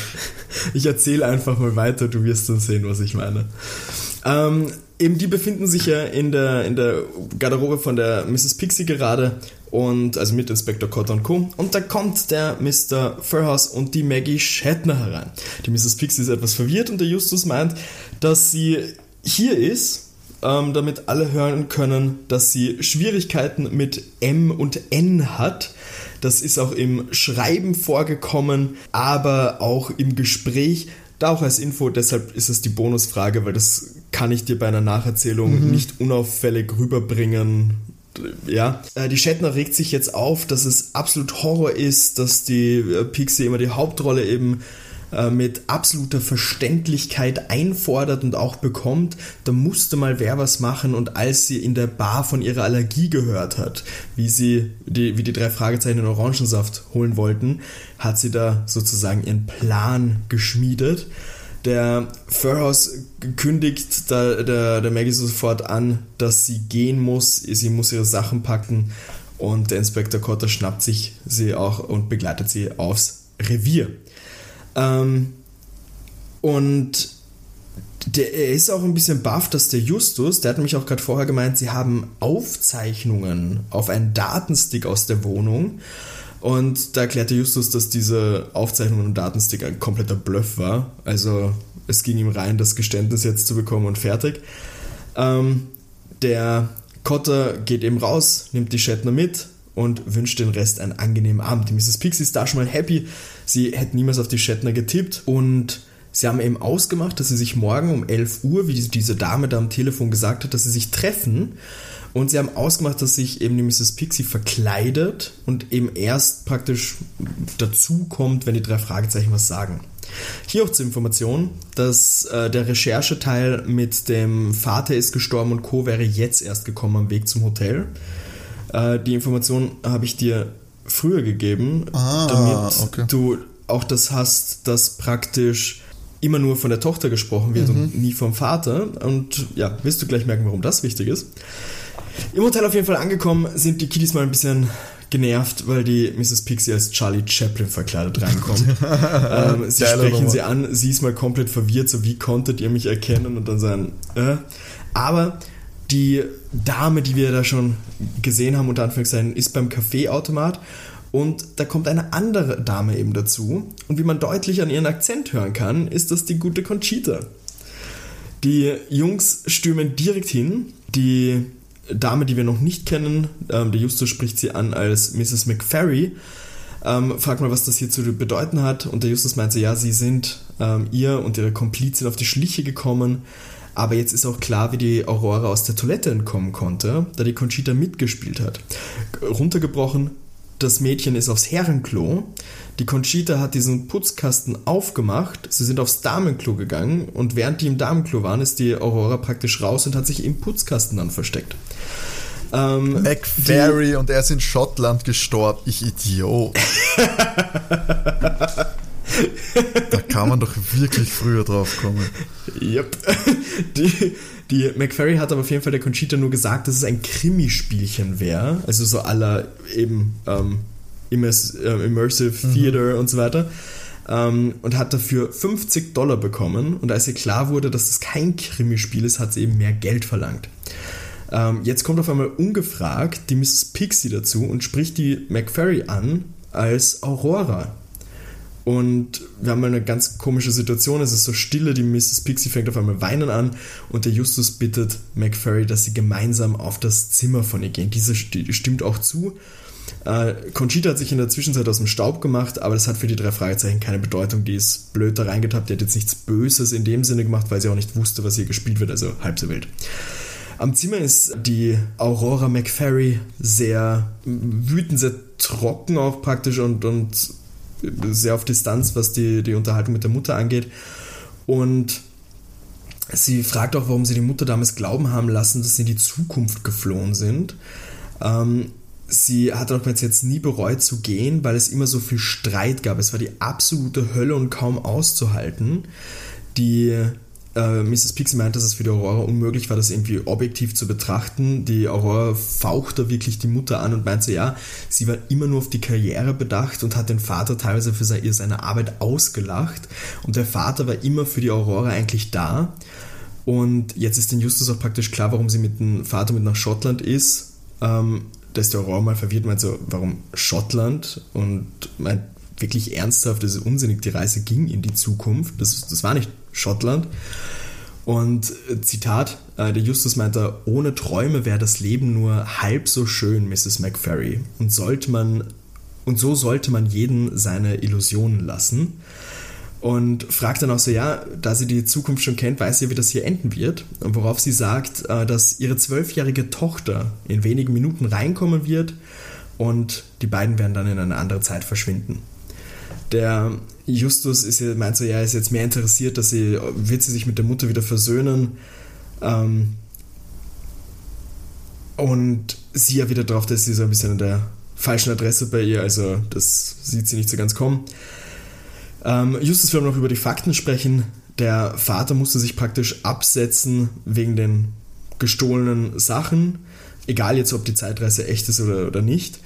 [SPEAKER 3] ich erzähle einfach mal weiter, du wirst dann sehen, was ich meine. Ähm, eben die befinden sich ja in der, in der Garderobe von der Mrs. Pixie gerade und also mit Inspektor Cotter und Co. Und da kommt der Mr. Furhouse und die Maggie Shatner herein. Die Mrs. Pixie ist etwas verwirrt und der Justus meint, dass sie hier ist, ähm, damit alle hören können, dass sie Schwierigkeiten mit M und N hat. Das ist auch im Schreiben vorgekommen, aber auch im Gespräch. Da auch als Info, deshalb ist es die Bonusfrage, weil das kann ich dir bei einer Nacherzählung nicht unauffällig rüberbringen. Ja, Äh, die Shatner regt sich jetzt auf, dass es absolut Horror ist, dass die äh, Pixie immer die Hauptrolle eben äh, mit absoluter Verständlichkeit einfordert und auch bekommt, da musste mal wer was machen und als sie in der Bar von ihrer Allergie gehört hat, wie sie die, wie die drei Fragezeichen in Orangensaft holen wollten, hat sie da sozusagen ihren Plan geschmiedet. Der Furhouse kündigt der, der, der Maggie sofort an, dass sie gehen muss, sie muss ihre Sachen packen und der Inspektor Cotter schnappt sich sie auch und begleitet sie aufs Revier. Ähm, und der, er ist auch ein bisschen baff, dass der Justus, der hat nämlich auch gerade vorher gemeint, sie haben Aufzeichnungen auf einen Datenstick aus der Wohnung. Und da erklärt der Justus, dass diese Aufzeichnungen im Datenstick ein kompletter Bluff war. Also es ging ihm rein, das Geständnis jetzt zu bekommen und fertig. Ähm, der Cotter geht eben raus, nimmt die Shatner mit und wünscht den Rest einen angenehmen Abend. Die Mrs. Pixie ist da schon mal happy. Sie hätte niemals auf die Shatner getippt und sie haben eben ausgemacht, dass sie sich morgen um 11 Uhr, wie diese Dame da am Telefon gesagt hat, dass sie sich treffen. Und sie haben ausgemacht, dass sich eben die Mrs. Pixie verkleidet und eben erst praktisch dazu kommt, wenn die drei Fragezeichen was sagen. Hier auch zur Information, dass äh, der Rechercheteil mit dem Vater ist gestorben und Co. wäre jetzt erst gekommen am Weg zum Hotel. Äh, die Information habe ich dir früher gegeben,
[SPEAKER 2] Ah,
[SPEAKER 3] damit
[SPEAKER 2] okay.
[SPEAKER 3] du auch das hast, dass praktisch immer nur von der Tochter gesprochen wird
[SPEAKER 2] Mhm.
[SPEAKER 3] und nie vom Vater. Und ja, wirst du gleich merken, warum das wichtig ist. Im Hotel auf jeden Fall angekommen, sind die Kiddies mal ein bisschen genervt, weil die Mrs. Pixie als Charlie Chaplin verkleidet reinkommt. [laughs] ähm, sie
[SPEAKER 2] Geile
[SPEAKER 3] sprechen
[SPEAKER 2] Nummer.
[SPEAKER 3] sie an, sie ist mal komplett verwirrt, so wie konntet ihr mich erkennen und dann sagen, äh. Aber die Dame, die wir da schon gesehen haben, unter Anführungszeichen, ist beim Kaffeeautomat und da kommt eine andere Dame eben dazu. Und wie man deutlich an ihren Akzent hören kann, ist das die gute Conchita. Die Jungs stürmen direkt hin. Die Dame, die wir noch nicht kennen, ähm, der Justus spricht sie an als Mrs. McFerry, ähm, fragt mal, was das hier zu bedeuten hat. Und der Justus meint so, ja, sie sind ähm, ihr und ihre Komplizin auf die Schliche gekommen. Aber jetzt ist auch klar, wie die Aurora aus der Toilette entkommen konnte, da die Conchita mitgespielt hat. Runtergebrochen, das Mädchen ist aufs Herrenklo. Die Conchita hat diesen Putzkasten aufgemacht. Sie sind aufs Damenklo gegangen und während die im Damenklo waren, ist die Aurora praktisch raus und hat sich im Putzkasten dann versteckt. Ähm,
[SPEAKER 2] McFerry und er ist in Schottland gestorben. Ich Idiot. [laughs] da kann man doch wirklich früher drauf kommen.
[SPEAKER 3] Yep. [laughs] Die, die McFerry hat aber auf jeden Fall der Conchita nur gesagt, dass es ein Krimispielchen wäre. Also so aller eben ähm, Immers, äh, Immersive Theater und so weiter. ähm, und hat dafür 50 Dollar bekommen. Und als ihr klar wurde, dass das kein Krimispiel ist, hat sie eben mehr Geld verlangt. Ähm, jetzt kommt auf einmal ungefragt die Mrs. Pixie dazu und spricht die McFerry an als Aurora. Und wir haben mal eine ganz komische Situation. Es ist so stille, die Mrs. Pixie fängt auf einmal weinen an und der Justus bittet McFerry, dass sie gemeinsam auf das Zimmer von ihr gehen. Diese stimmt auch zu. Äh, Conchita hat sich in der Zwischenzeit aus dem Staub gemacht, aber das hat für die drei Fragezeichen keine Bedeutung. Die ist blöd da reingetappt. Die hat jetzt nichts Böses in dem Sinne gemacht, weil sie auch nicht wusste, was hier gespielt wird, also halb so wild. Am Zimmer ist die Aurora McFerry sehr wütend, sehr trocken auch praktisch und, und sehr auf Distanz, was die, die Unterhaltung mit der Mutter angeht. Und sie fragt auch, warum sie die Mutter damals glauben haben lassen, dass sie in die Zukunft geflohen sind. Ähm, sie hat auch jetzt nie bereut zu gehen, weil es immer so viel Streit gab. Es war die absolute Hölle und kaum auszuhalten. Die äh, Mrs. Pixie meint, dass es für die Aurora unmöglich war, das irgendwie objektiv zu betrachten. Die Aurora fauchte wirklich die Mutter an und meinte, ja, sie war immer nur auf die Karriere bedacht und hat den Vater teilweise für seine, seine Arbeit ausgelacht. Und der Vater war immer für die Aurora eigentlich da. Und jetzt ist den Justus auch praktisch klar, warum sie mit dem Vater mit nach Schottland ist. Ähm, da ist der Aurora mal verwirrt, meint so, warum Schottland? Und meint wirklich ernsthaft, das ist unsinnig, die Reise ging in die Zukunft. Das, das war nicht Schottland. Und äh, Zitat, äh, der Justus meinte, ohne Träume wäre das Leben nur halb so schön, Mrs. McFerry. Und sollte man, und so sollte man jeden seine Illusionen lassen. Und fragt dann auch so, ja, da sie die Zukunft schon kennt, weiß sie, wie das hier enden wird. Und worauf sie sagt, äh, dass ihre zwölfjährige Tochter in wenigen Minuten reinkommen wird und die beiden werden dann in eine andere Zeit verschwinden. Der Justus ist, meint so, ja, ist jetzt mehr interessiert, dass sie, wird sie sich mit der Mutter wieder versöhnen. Ähm, und sie ja wieder drauf, dass sie so ein bisschen an der falschen Adresse bei ihr, also das sieht sie nicht so ganz kommen. Ähm, Justus will noch über die Fakten sprechen. Der Vater musste sich praktisch absetzen wegen den gestohlenen Sachen, egal jetzt ob die Zeitreise echt ist oder, oder nicht.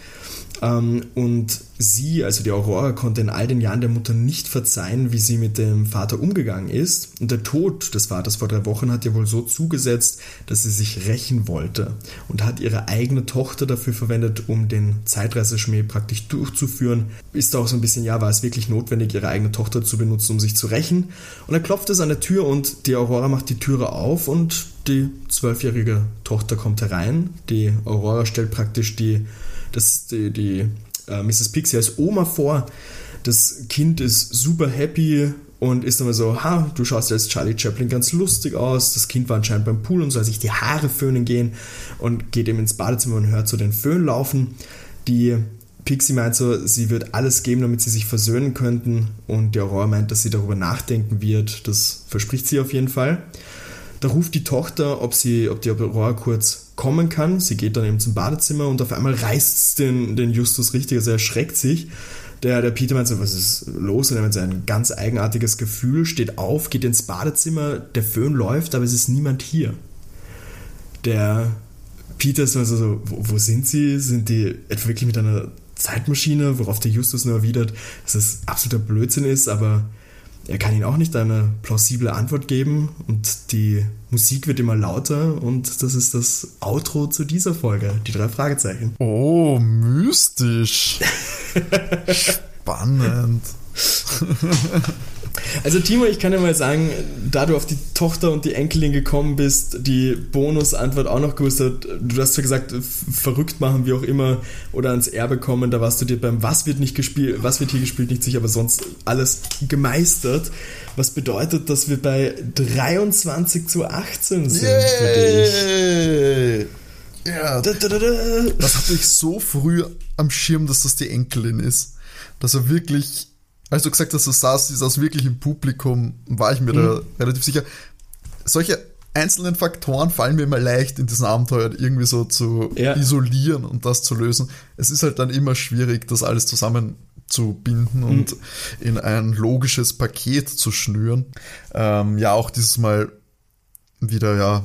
[SPEAKER 3] Ähm, und sie, also die Aurora, konnte in all den Jahren der Mutter nicht verzeihen, wie sie mit dem Vater umgegangen ist. Und der Tod des Vaters vor drei Wochen hat ihr wohl so zugesetzt, dass sie sich rächen wollte und hat ihre eigene Tochter dafür verwendet, um den Zeitreiseschmäh praktisch durchzuführen. Ist auch so ein bisschen, ja, war es wirklich notwendig, ihre eigene Tochter zu benutzen, um sich zu rächen? Und dann klopft es an der Tür und die Aurora macht die Türe auf und die zwölfjährige Tochter kommt herein. Die Aurora stellt praktisch die das, die, die äh, Mrs. Pixie als Oma vor. Das Kind ist super happy und ist dann so, ha, du schaust ja als Charlie Chaplin ganz lustig aus. Das Kind war anscheinend beim Pool und soll sich die Haare föhnen gehen und geht eben ins Badezimmer und hört so den Föhn laufen. Die Pixie meint so, sie wird alles geben, damit sie sich versöhnen könnten und die Aurora meint, dass sie darüber nachdenken wird. Das verspricht sie auf jeden Fall. Da ruft die Tochter, ob, sie, ob die Aurora kurz kommen kann. Sie geht dann eben zum Badezimmer und auf einmal reißt es den, den Justus richtig, also er erschreckt sich. Der, der Peter meint so, was ist los? Er meint so ein ganz eigenartiges Gefühl, steht auf, geht ins Badezimmer, der Föhn läuft, aber es ist niemand hier. Der Peter ist also so, wo, wo sind sie? Sind die etwa wirklich mit einer Zeitmaschine? Worauf der Justus nur erwidert, dass es absoluter Blödsinn ist, aber er kann ihnen auch nicht eine plausible Antwort geben und die Musik wird immer lauter und das ist das Outro zu dieser Folge, die drei Fragezeichen.
[SPEAKER 2] Oh, mystisch. [laughs] Spannend. [laughs]
[SPEAKER 3] Also Timo, ich kann dir mal sagen, da du auf die Tochter und die Enkelin gekommen bist, die Bonusantwort auch noch gewusst hat, du hast ja gesagt, verrückt machen, wie auch immer, oder ans Erbe kommen, da warst du dir beim Was wird nicht gespielt, was wird hier gespielt nicht sicher, aber sonst alles gemeistert. Was bedeutet, dass wir bei 23 zu 18 sind Yay! für
[SPEAKER 2] dich. Ja. Da, da, da, das hatte ich so früh am Schirm, dass das die Enkelin ist. Dass er wirklich als du gesagt hast, du saßt, ist aus wirklich im Publikum, war ich mir mhm. da relativ sicher. Solche einzelnen Faktoren fallen mir immer leicht in diesem Abenteuer irgendwie so zu ja. isolieren und das zu lösen. Es ist halt dann immer schwierig, das alles zusammenzubinden mhm. und in ein logisches Paket zu schnüren. Ähm, ja, auch dieses Mal wieder, ja,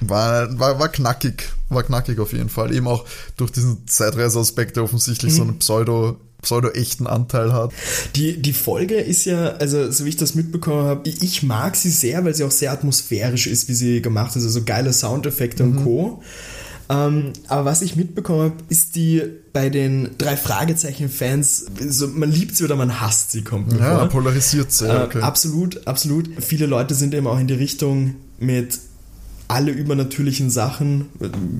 [SPEAKER 2] war, war, war knackig, war knackig auf jeden Fall. Eben auch durch diesen Zeitreiseaspekt, der offensichtlich mhm. so eine Pseudo- pseudo-echten Anteil hat.
[SPEAKER 3] Die, die Folge ist ja, also so wie ich das mitbekommen habe, ich mag sie sehr, weil sie auch sehr atmosphärisch ist, wie sie gemacht ist, also geile Soundeffekte mhm. und Co. Ähm, aber was ich mitbekommen habe, ist die bei den drei Fragezeichen-Fans, so, man liebt sie oder man hasst sie, kommt
[SPEAKER 2] Ja, vor. polarisiert.
[SPEAKER 3] Okay. Äh, absolut, absolut. Viele Leute sind eben auch in die Richtung mit alle übernatürlichen Sachen,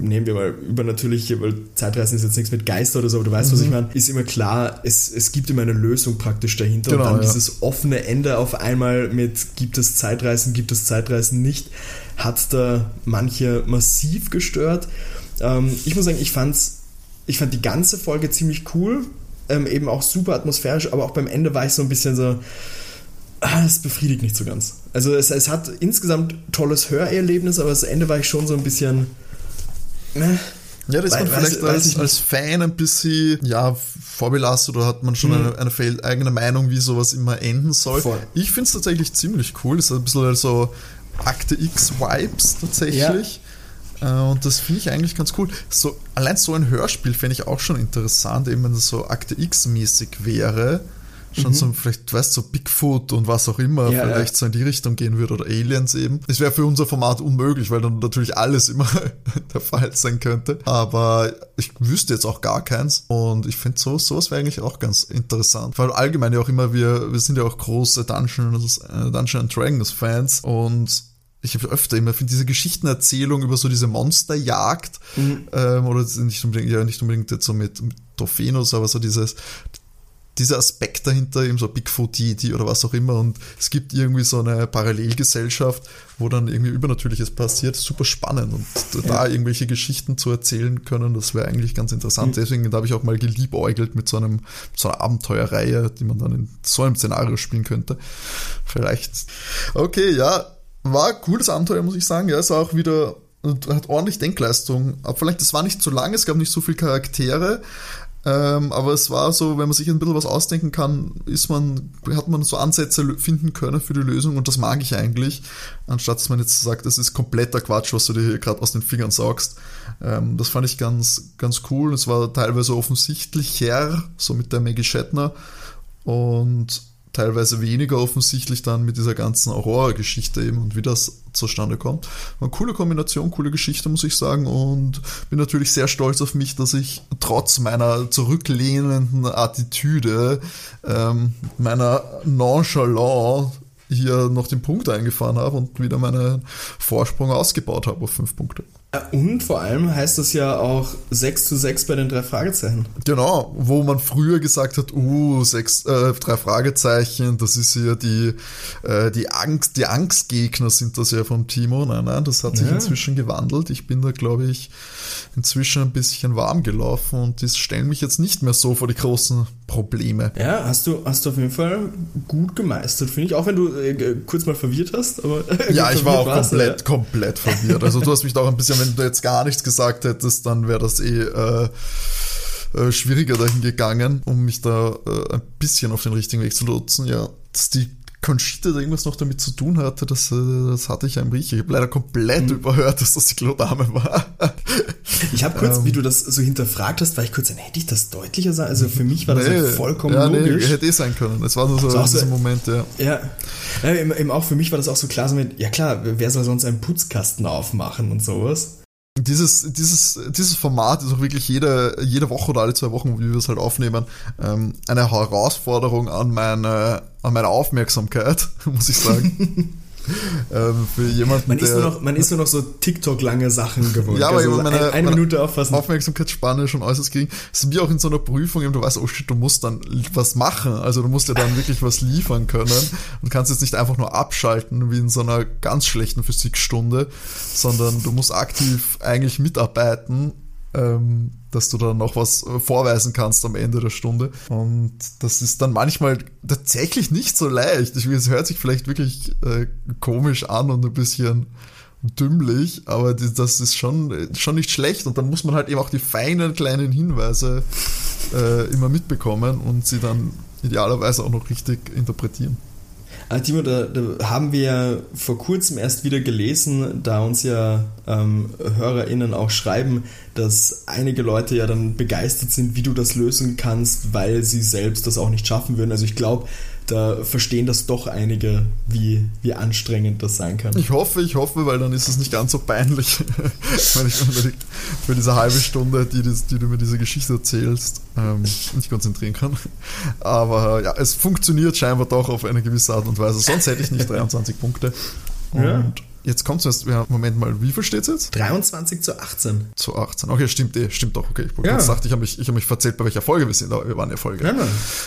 [SPEAKER 3] nehmen wir mal übernatürliche, weil Zeitreisen ist jetzt nichts mit Geister oder so, aber du weißt, mhm. was ich mhm. meine, ist immer klar, es, es gibt immer eine Lösung praktisch dahinter genau, und dann ja. dieses offene Ende auf einmal mit gibt es Zeitreisen, gibt es Zeitreisen nicht, hat da manche massiv gestört. Ähm, ich muss sagen, ich fand's, ich fand die ganze Folge ziemlich cool, ähm, eben auch super atmosphärisch, aber auch beim Ende war ich so ein bisschen so, ah, es befriedigt nicht so ganz. Also es, es hat insgesamt tolles Hörerlebnis, aber das Ende war ich schon so ein bisschen.
[SPEAKER 2] Ne? Ja, das ist man vielleicht als, als Fan ein bisschen ja, vorbelastet oder hat man schon mhm. eine, eine eigene Meinung, wie sowas immer enden soll. Voll. Ich finde es tatsächlich ziemlich cool. Das ist ein bisschen so Akte X-Vibes tatsächlich. Ja. Äh, und das finde ich eigentlich ganz cool. So, allein so ein Hörspiel fände ich auch schon interessant, eben wenn das so Akte X-mäßig wäre schon mhm. so vielleicht, weißt du, so Bigfoot und was auch immer ja, vielleicht ja. so in die Richtung gehen würde oder Aliens eben. Es wäre für unser Format unmöglich, weil dann natürlich alles immer [laughs] der Fall sein könnte. Aber ich wüsste jetzt auch gar keins und ich finde so, sowas wäre eigentlich auch ganz interessant. Weil allgemein ja auch immer wir, wir sind ja auch große Dungeons, äh, Dungeon Dragons Fans und ich habe öfter immer finde diese Geschichtenerzählung über so diese Monsterjagd mhm. ähm, oder nicht unbedingt ja nicht unbedingt jetzt so mit, mit Trophäen aber so dieses dieser Aspekt dahinter, eben so Bigfoot die oder was auch immer und es gibt irgendwie so eine Parallelgesellschaft, wo dann irgendwie Übernatürliches passiert, super spannend und ja. da irgendwelche Geschichten zu erzählen können, das wäre eigentlich ganz interessant. Mhm. Deswegen habe ich auch mal geliebäugelt mit so einem so einer Abenteuerreihe, die man dann in so einem Szenario spielen könnte. Vielleicht. Okay, ja, war ein cooles Abenteuer, muss ich sagen. Ja, es war auch wieder hat ordentlich Denkleistung. Aber vielleicht, das war nicht zu lang, es gab nicht so viele Charaktere, ähm, aber es war so, wenn man sich ein bisschen was ausdenken kann, ist man, hat man so Ansätze finden können für die Lösung und das mag ich eigentlich, anstatt dass man jetzt sagt, das ist kompletter Quatsch, was du dir hier gerade aus den Fingern saugst. Ähm, das fand ich ganz, ganz cool. Es war teilweise offensichtlicher, so mit der Maggie Shatner und teilweise weniger offensichtlich dann mit dieser ganzen Aurora-Geschichte eben und wie das zustande kommt. Eine coole Kombination, coole Geschichte, muss ich sagen. Und bin natürlich sehr stolz auf mich, dass ich trotz meiner zurücklehnenden Attitüde, ähm, meiner Nonchalance hier noch den Punkt eingefahren habe und wieder meinen Vorsprung ausgebaut habe auf fünf Punkte.
[SPEAKER 3] Und vor allem heißt das ja auch 6 zu 6 bei den drei Fragezeichen.
[SPEAKER 2] Genau, wo man früher gesagt hat, uh, sechs, äh, drei Fragezeichen, das ist ja die, äh, die Angst, die Angstgegner sind das ja vom Timo. Nein, nein, das hat sich ja. inzwischen gewandelt. Ich bin da, glaube ich, inzwischen ein bisschen warm gelaufen und die stellen mich jetzt nicht mehr so vor die großen Probleme.
[SPEAKER 3] Ja, hast du, hast du auf jeden Fall gut gemeistert, finde ich. Auch wenn du äh, kurz mal verwirrt hast, aber. [laughs]
[SPEAKER 2] ja, ich war auch komplett, ja. komplett verwirrt. Also du hast mich da auch ein bisschen, wenn du jetzt gar nichts gesagt hättest, dann wäre das eh äh, äh, schwieriger dahin gegangen, um mich da äh, ein bisschen auf den richtigen Weg zu lotsen. Ja, dass die Conchita da irgendwas noch damit zu tun hatte, das, äh, das hatte ich ja im Riecher. Ich habe leider komplett mhm. überhört, dass das die Klodame war.
[SPEAKER 3] Ich habe kurz, ähm, wie du das so hinterfragt hast, war ich kurz, hätte ich das deutlicher sein? Also für mich war das nee, halt vollkommen ja, logisch.
[SPEAKER 2] Nee, hätte eh sein können. Es war nur so, so dieser Moment, ja.
[SPEAKER 3] Ja, ja eben, eben, auch für mich war das auch so klar, so mit, ja klar, wer soll sonst einen Putzkasten aufmachen und sowas?
[SPEAKER 2] Dieses, dieses, dieses Format ist auch wirklich jede, jede Woche oder alle zwei Wochen, wie wir es halt aufnehmen, ähm, eine Herausforderung an meine, an meine Aufmerksamkeit, [laughs] muss ich sagen. [laughs] [laughs]
[SPEAKER 3] ähm, für jemanden, man, ist der, nur noch, man ist nur noch so TikTok-lange Sachen gewohnt.
[SPEAKER 2] Ja, aber also meine, ein, eine Minute aufpassen. Aufmerksamkeitsspanne schon äußerst gering. Das ist wie auch in so einer Prüfung, eben, du weißt, oh shit, du musst dann was machen. Also du musst ja dann wirklich was liefern können und kannst jetzt nicht einfach nur abschalten wie in so einer ganz schlechten Physikstunde, sondern du musst aktiv eigentlich mitarbeiten ähm, dass du dann noch was äh, vorweisen kannst am Ende der Stunde. Und das ist dann manchmal tatsächlich nicht so leicht. Es hört sich vielleicht wirklich äh, komisch an und ein bisschen dümmlich, aber das ist schon, schon nicht schlecht. Und dann muss man halt eben auch die feinen kleinen Hinweise äh, immer mitbekommen und sie dann idealerweise auch noch richtig interpretieren.
[SPEAKER 3] Äh, Timo, da, da, haben wir vor kurzem erst wieder gelesen, da uns ja ähm, HörerInnen auch schreiben, dass einige Leute ja dann begeistert sind, wie du das lösen kannst, weil sie selbst das auch nicht schaffen würden. Also ich glaube, da verstehen das doch einige, wie, wie anstrengend das sein kann.
[SPEAKER 2] Ich hoffe, ich hoffe, weil dann ist es nicht ganz so peinlich, [laughs] wenn ich für diese halbe Stunde, die, die du mir diese Geschichte erzählst, ähm, nicht konzentrieren kann. Aber ja, es funktioniert scheinbar doch auf eine gewisse Art und Weise. Sonst hätte ich nicht [laughs] 23 Punkte. Und ja. Jetzt kommt es ja, Moment mal, wie viel steht es jetzt?
[SPEAKER 3] 23 zu 18.
[SPEAKER 2] Zu 18. Okay, stimmt eh, stimmt doch. Okay, ich ja. dachte, ich habe mich, hab mich verzählt, bei welcher Folge wir sind, aber wir waren ja Folge ja,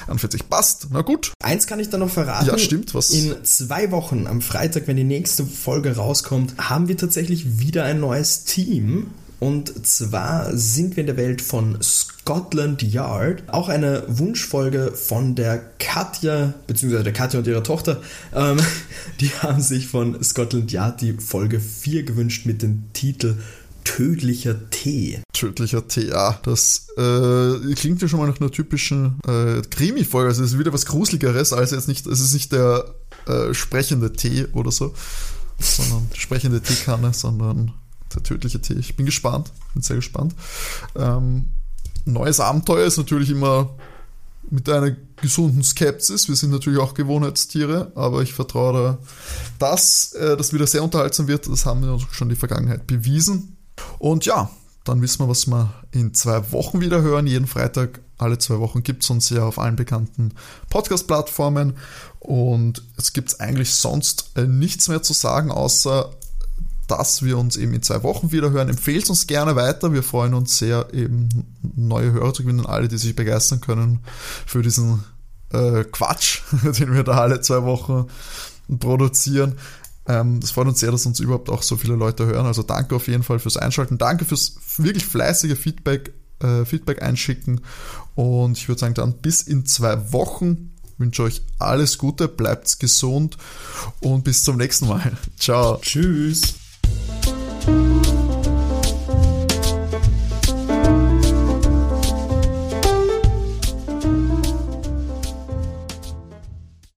[SPEAKER 2] 41. Passt, na gut.
[SPEAKER 3] Eins kann ich da noch verraten.
[SPEAKER 2] Ja, stimmt. Was?
[SPEAKER 3] In zwei Wochen, am Freitag, wenn die nächste Folge rauskommt, haben wir tatsächlich wieder ein neues Team. Und zwar sind wir in der Welt von Scotland Yard. Auch eine Wunschfolge von der Katja, beziehungsweise der Katja und ihrer Tochter. Ähm, [laughs] die haben sich von Scotland Yard die Folge 4 gewünscht mit dem Titel Tödlicher Tee.
[SPEAKER 2] Tödlicher Tee, ja. Das äh, klingt ja schon mal nach einer typischen äh, Krimi-Folge. Also es ist wieder was Gruseligeres, als jetzt nicht, es ist nicht der äh, sprechende Tee oder so, sondern die sprechende Teekanne, sondern der tödliche Tee. Ich bin gespannt, bin sehr gespannt. Ähm, neues Abenteuer ist natürlich immer mit einer gesunden Skepsis. Wir sind natürlich auch Gewohnheitstiere, aber ich vertraue da, dass äh, das wieder sehr unterhaltsam wird. Das haben wir uns schon der Vergangenheit bewiesen. Und ja, dann wissen wir, was wir in zwei Wochen wieder hören. Jeden Freitag, alle zwei Wochen gibt es uns ja auf allen bekannten Podcast-Plattformen. Und es gibt eigentlich sonst äh, nichts mehr zu sagen, außer dass wir uns eben in zwei Wochen wieder hören. Empfehlt uns gerne weiter. Wir freuen uns sehr, eben neue Hörer zu gewinnen, alle, die sich begeistern können für diesen äh, Quatsch, [laughs] den wir da alle zwei Wochen produzieren. Ähm, das freut uns sehr, dass uns überhaupt auch so viele Leute hören. Also danke auf jeden Fall fürs Einschalten. Danke fürs wirklich fleißige Feedback, äh, Feedback einschicken. Und ich würde sagen, dann bis in zwei Wochen wünsche euch alles Gute, bleibt gesund und bis zum nächsten Mal. [laughs] Ciao.
[SPEAKER 3] Tschüss. Thank you.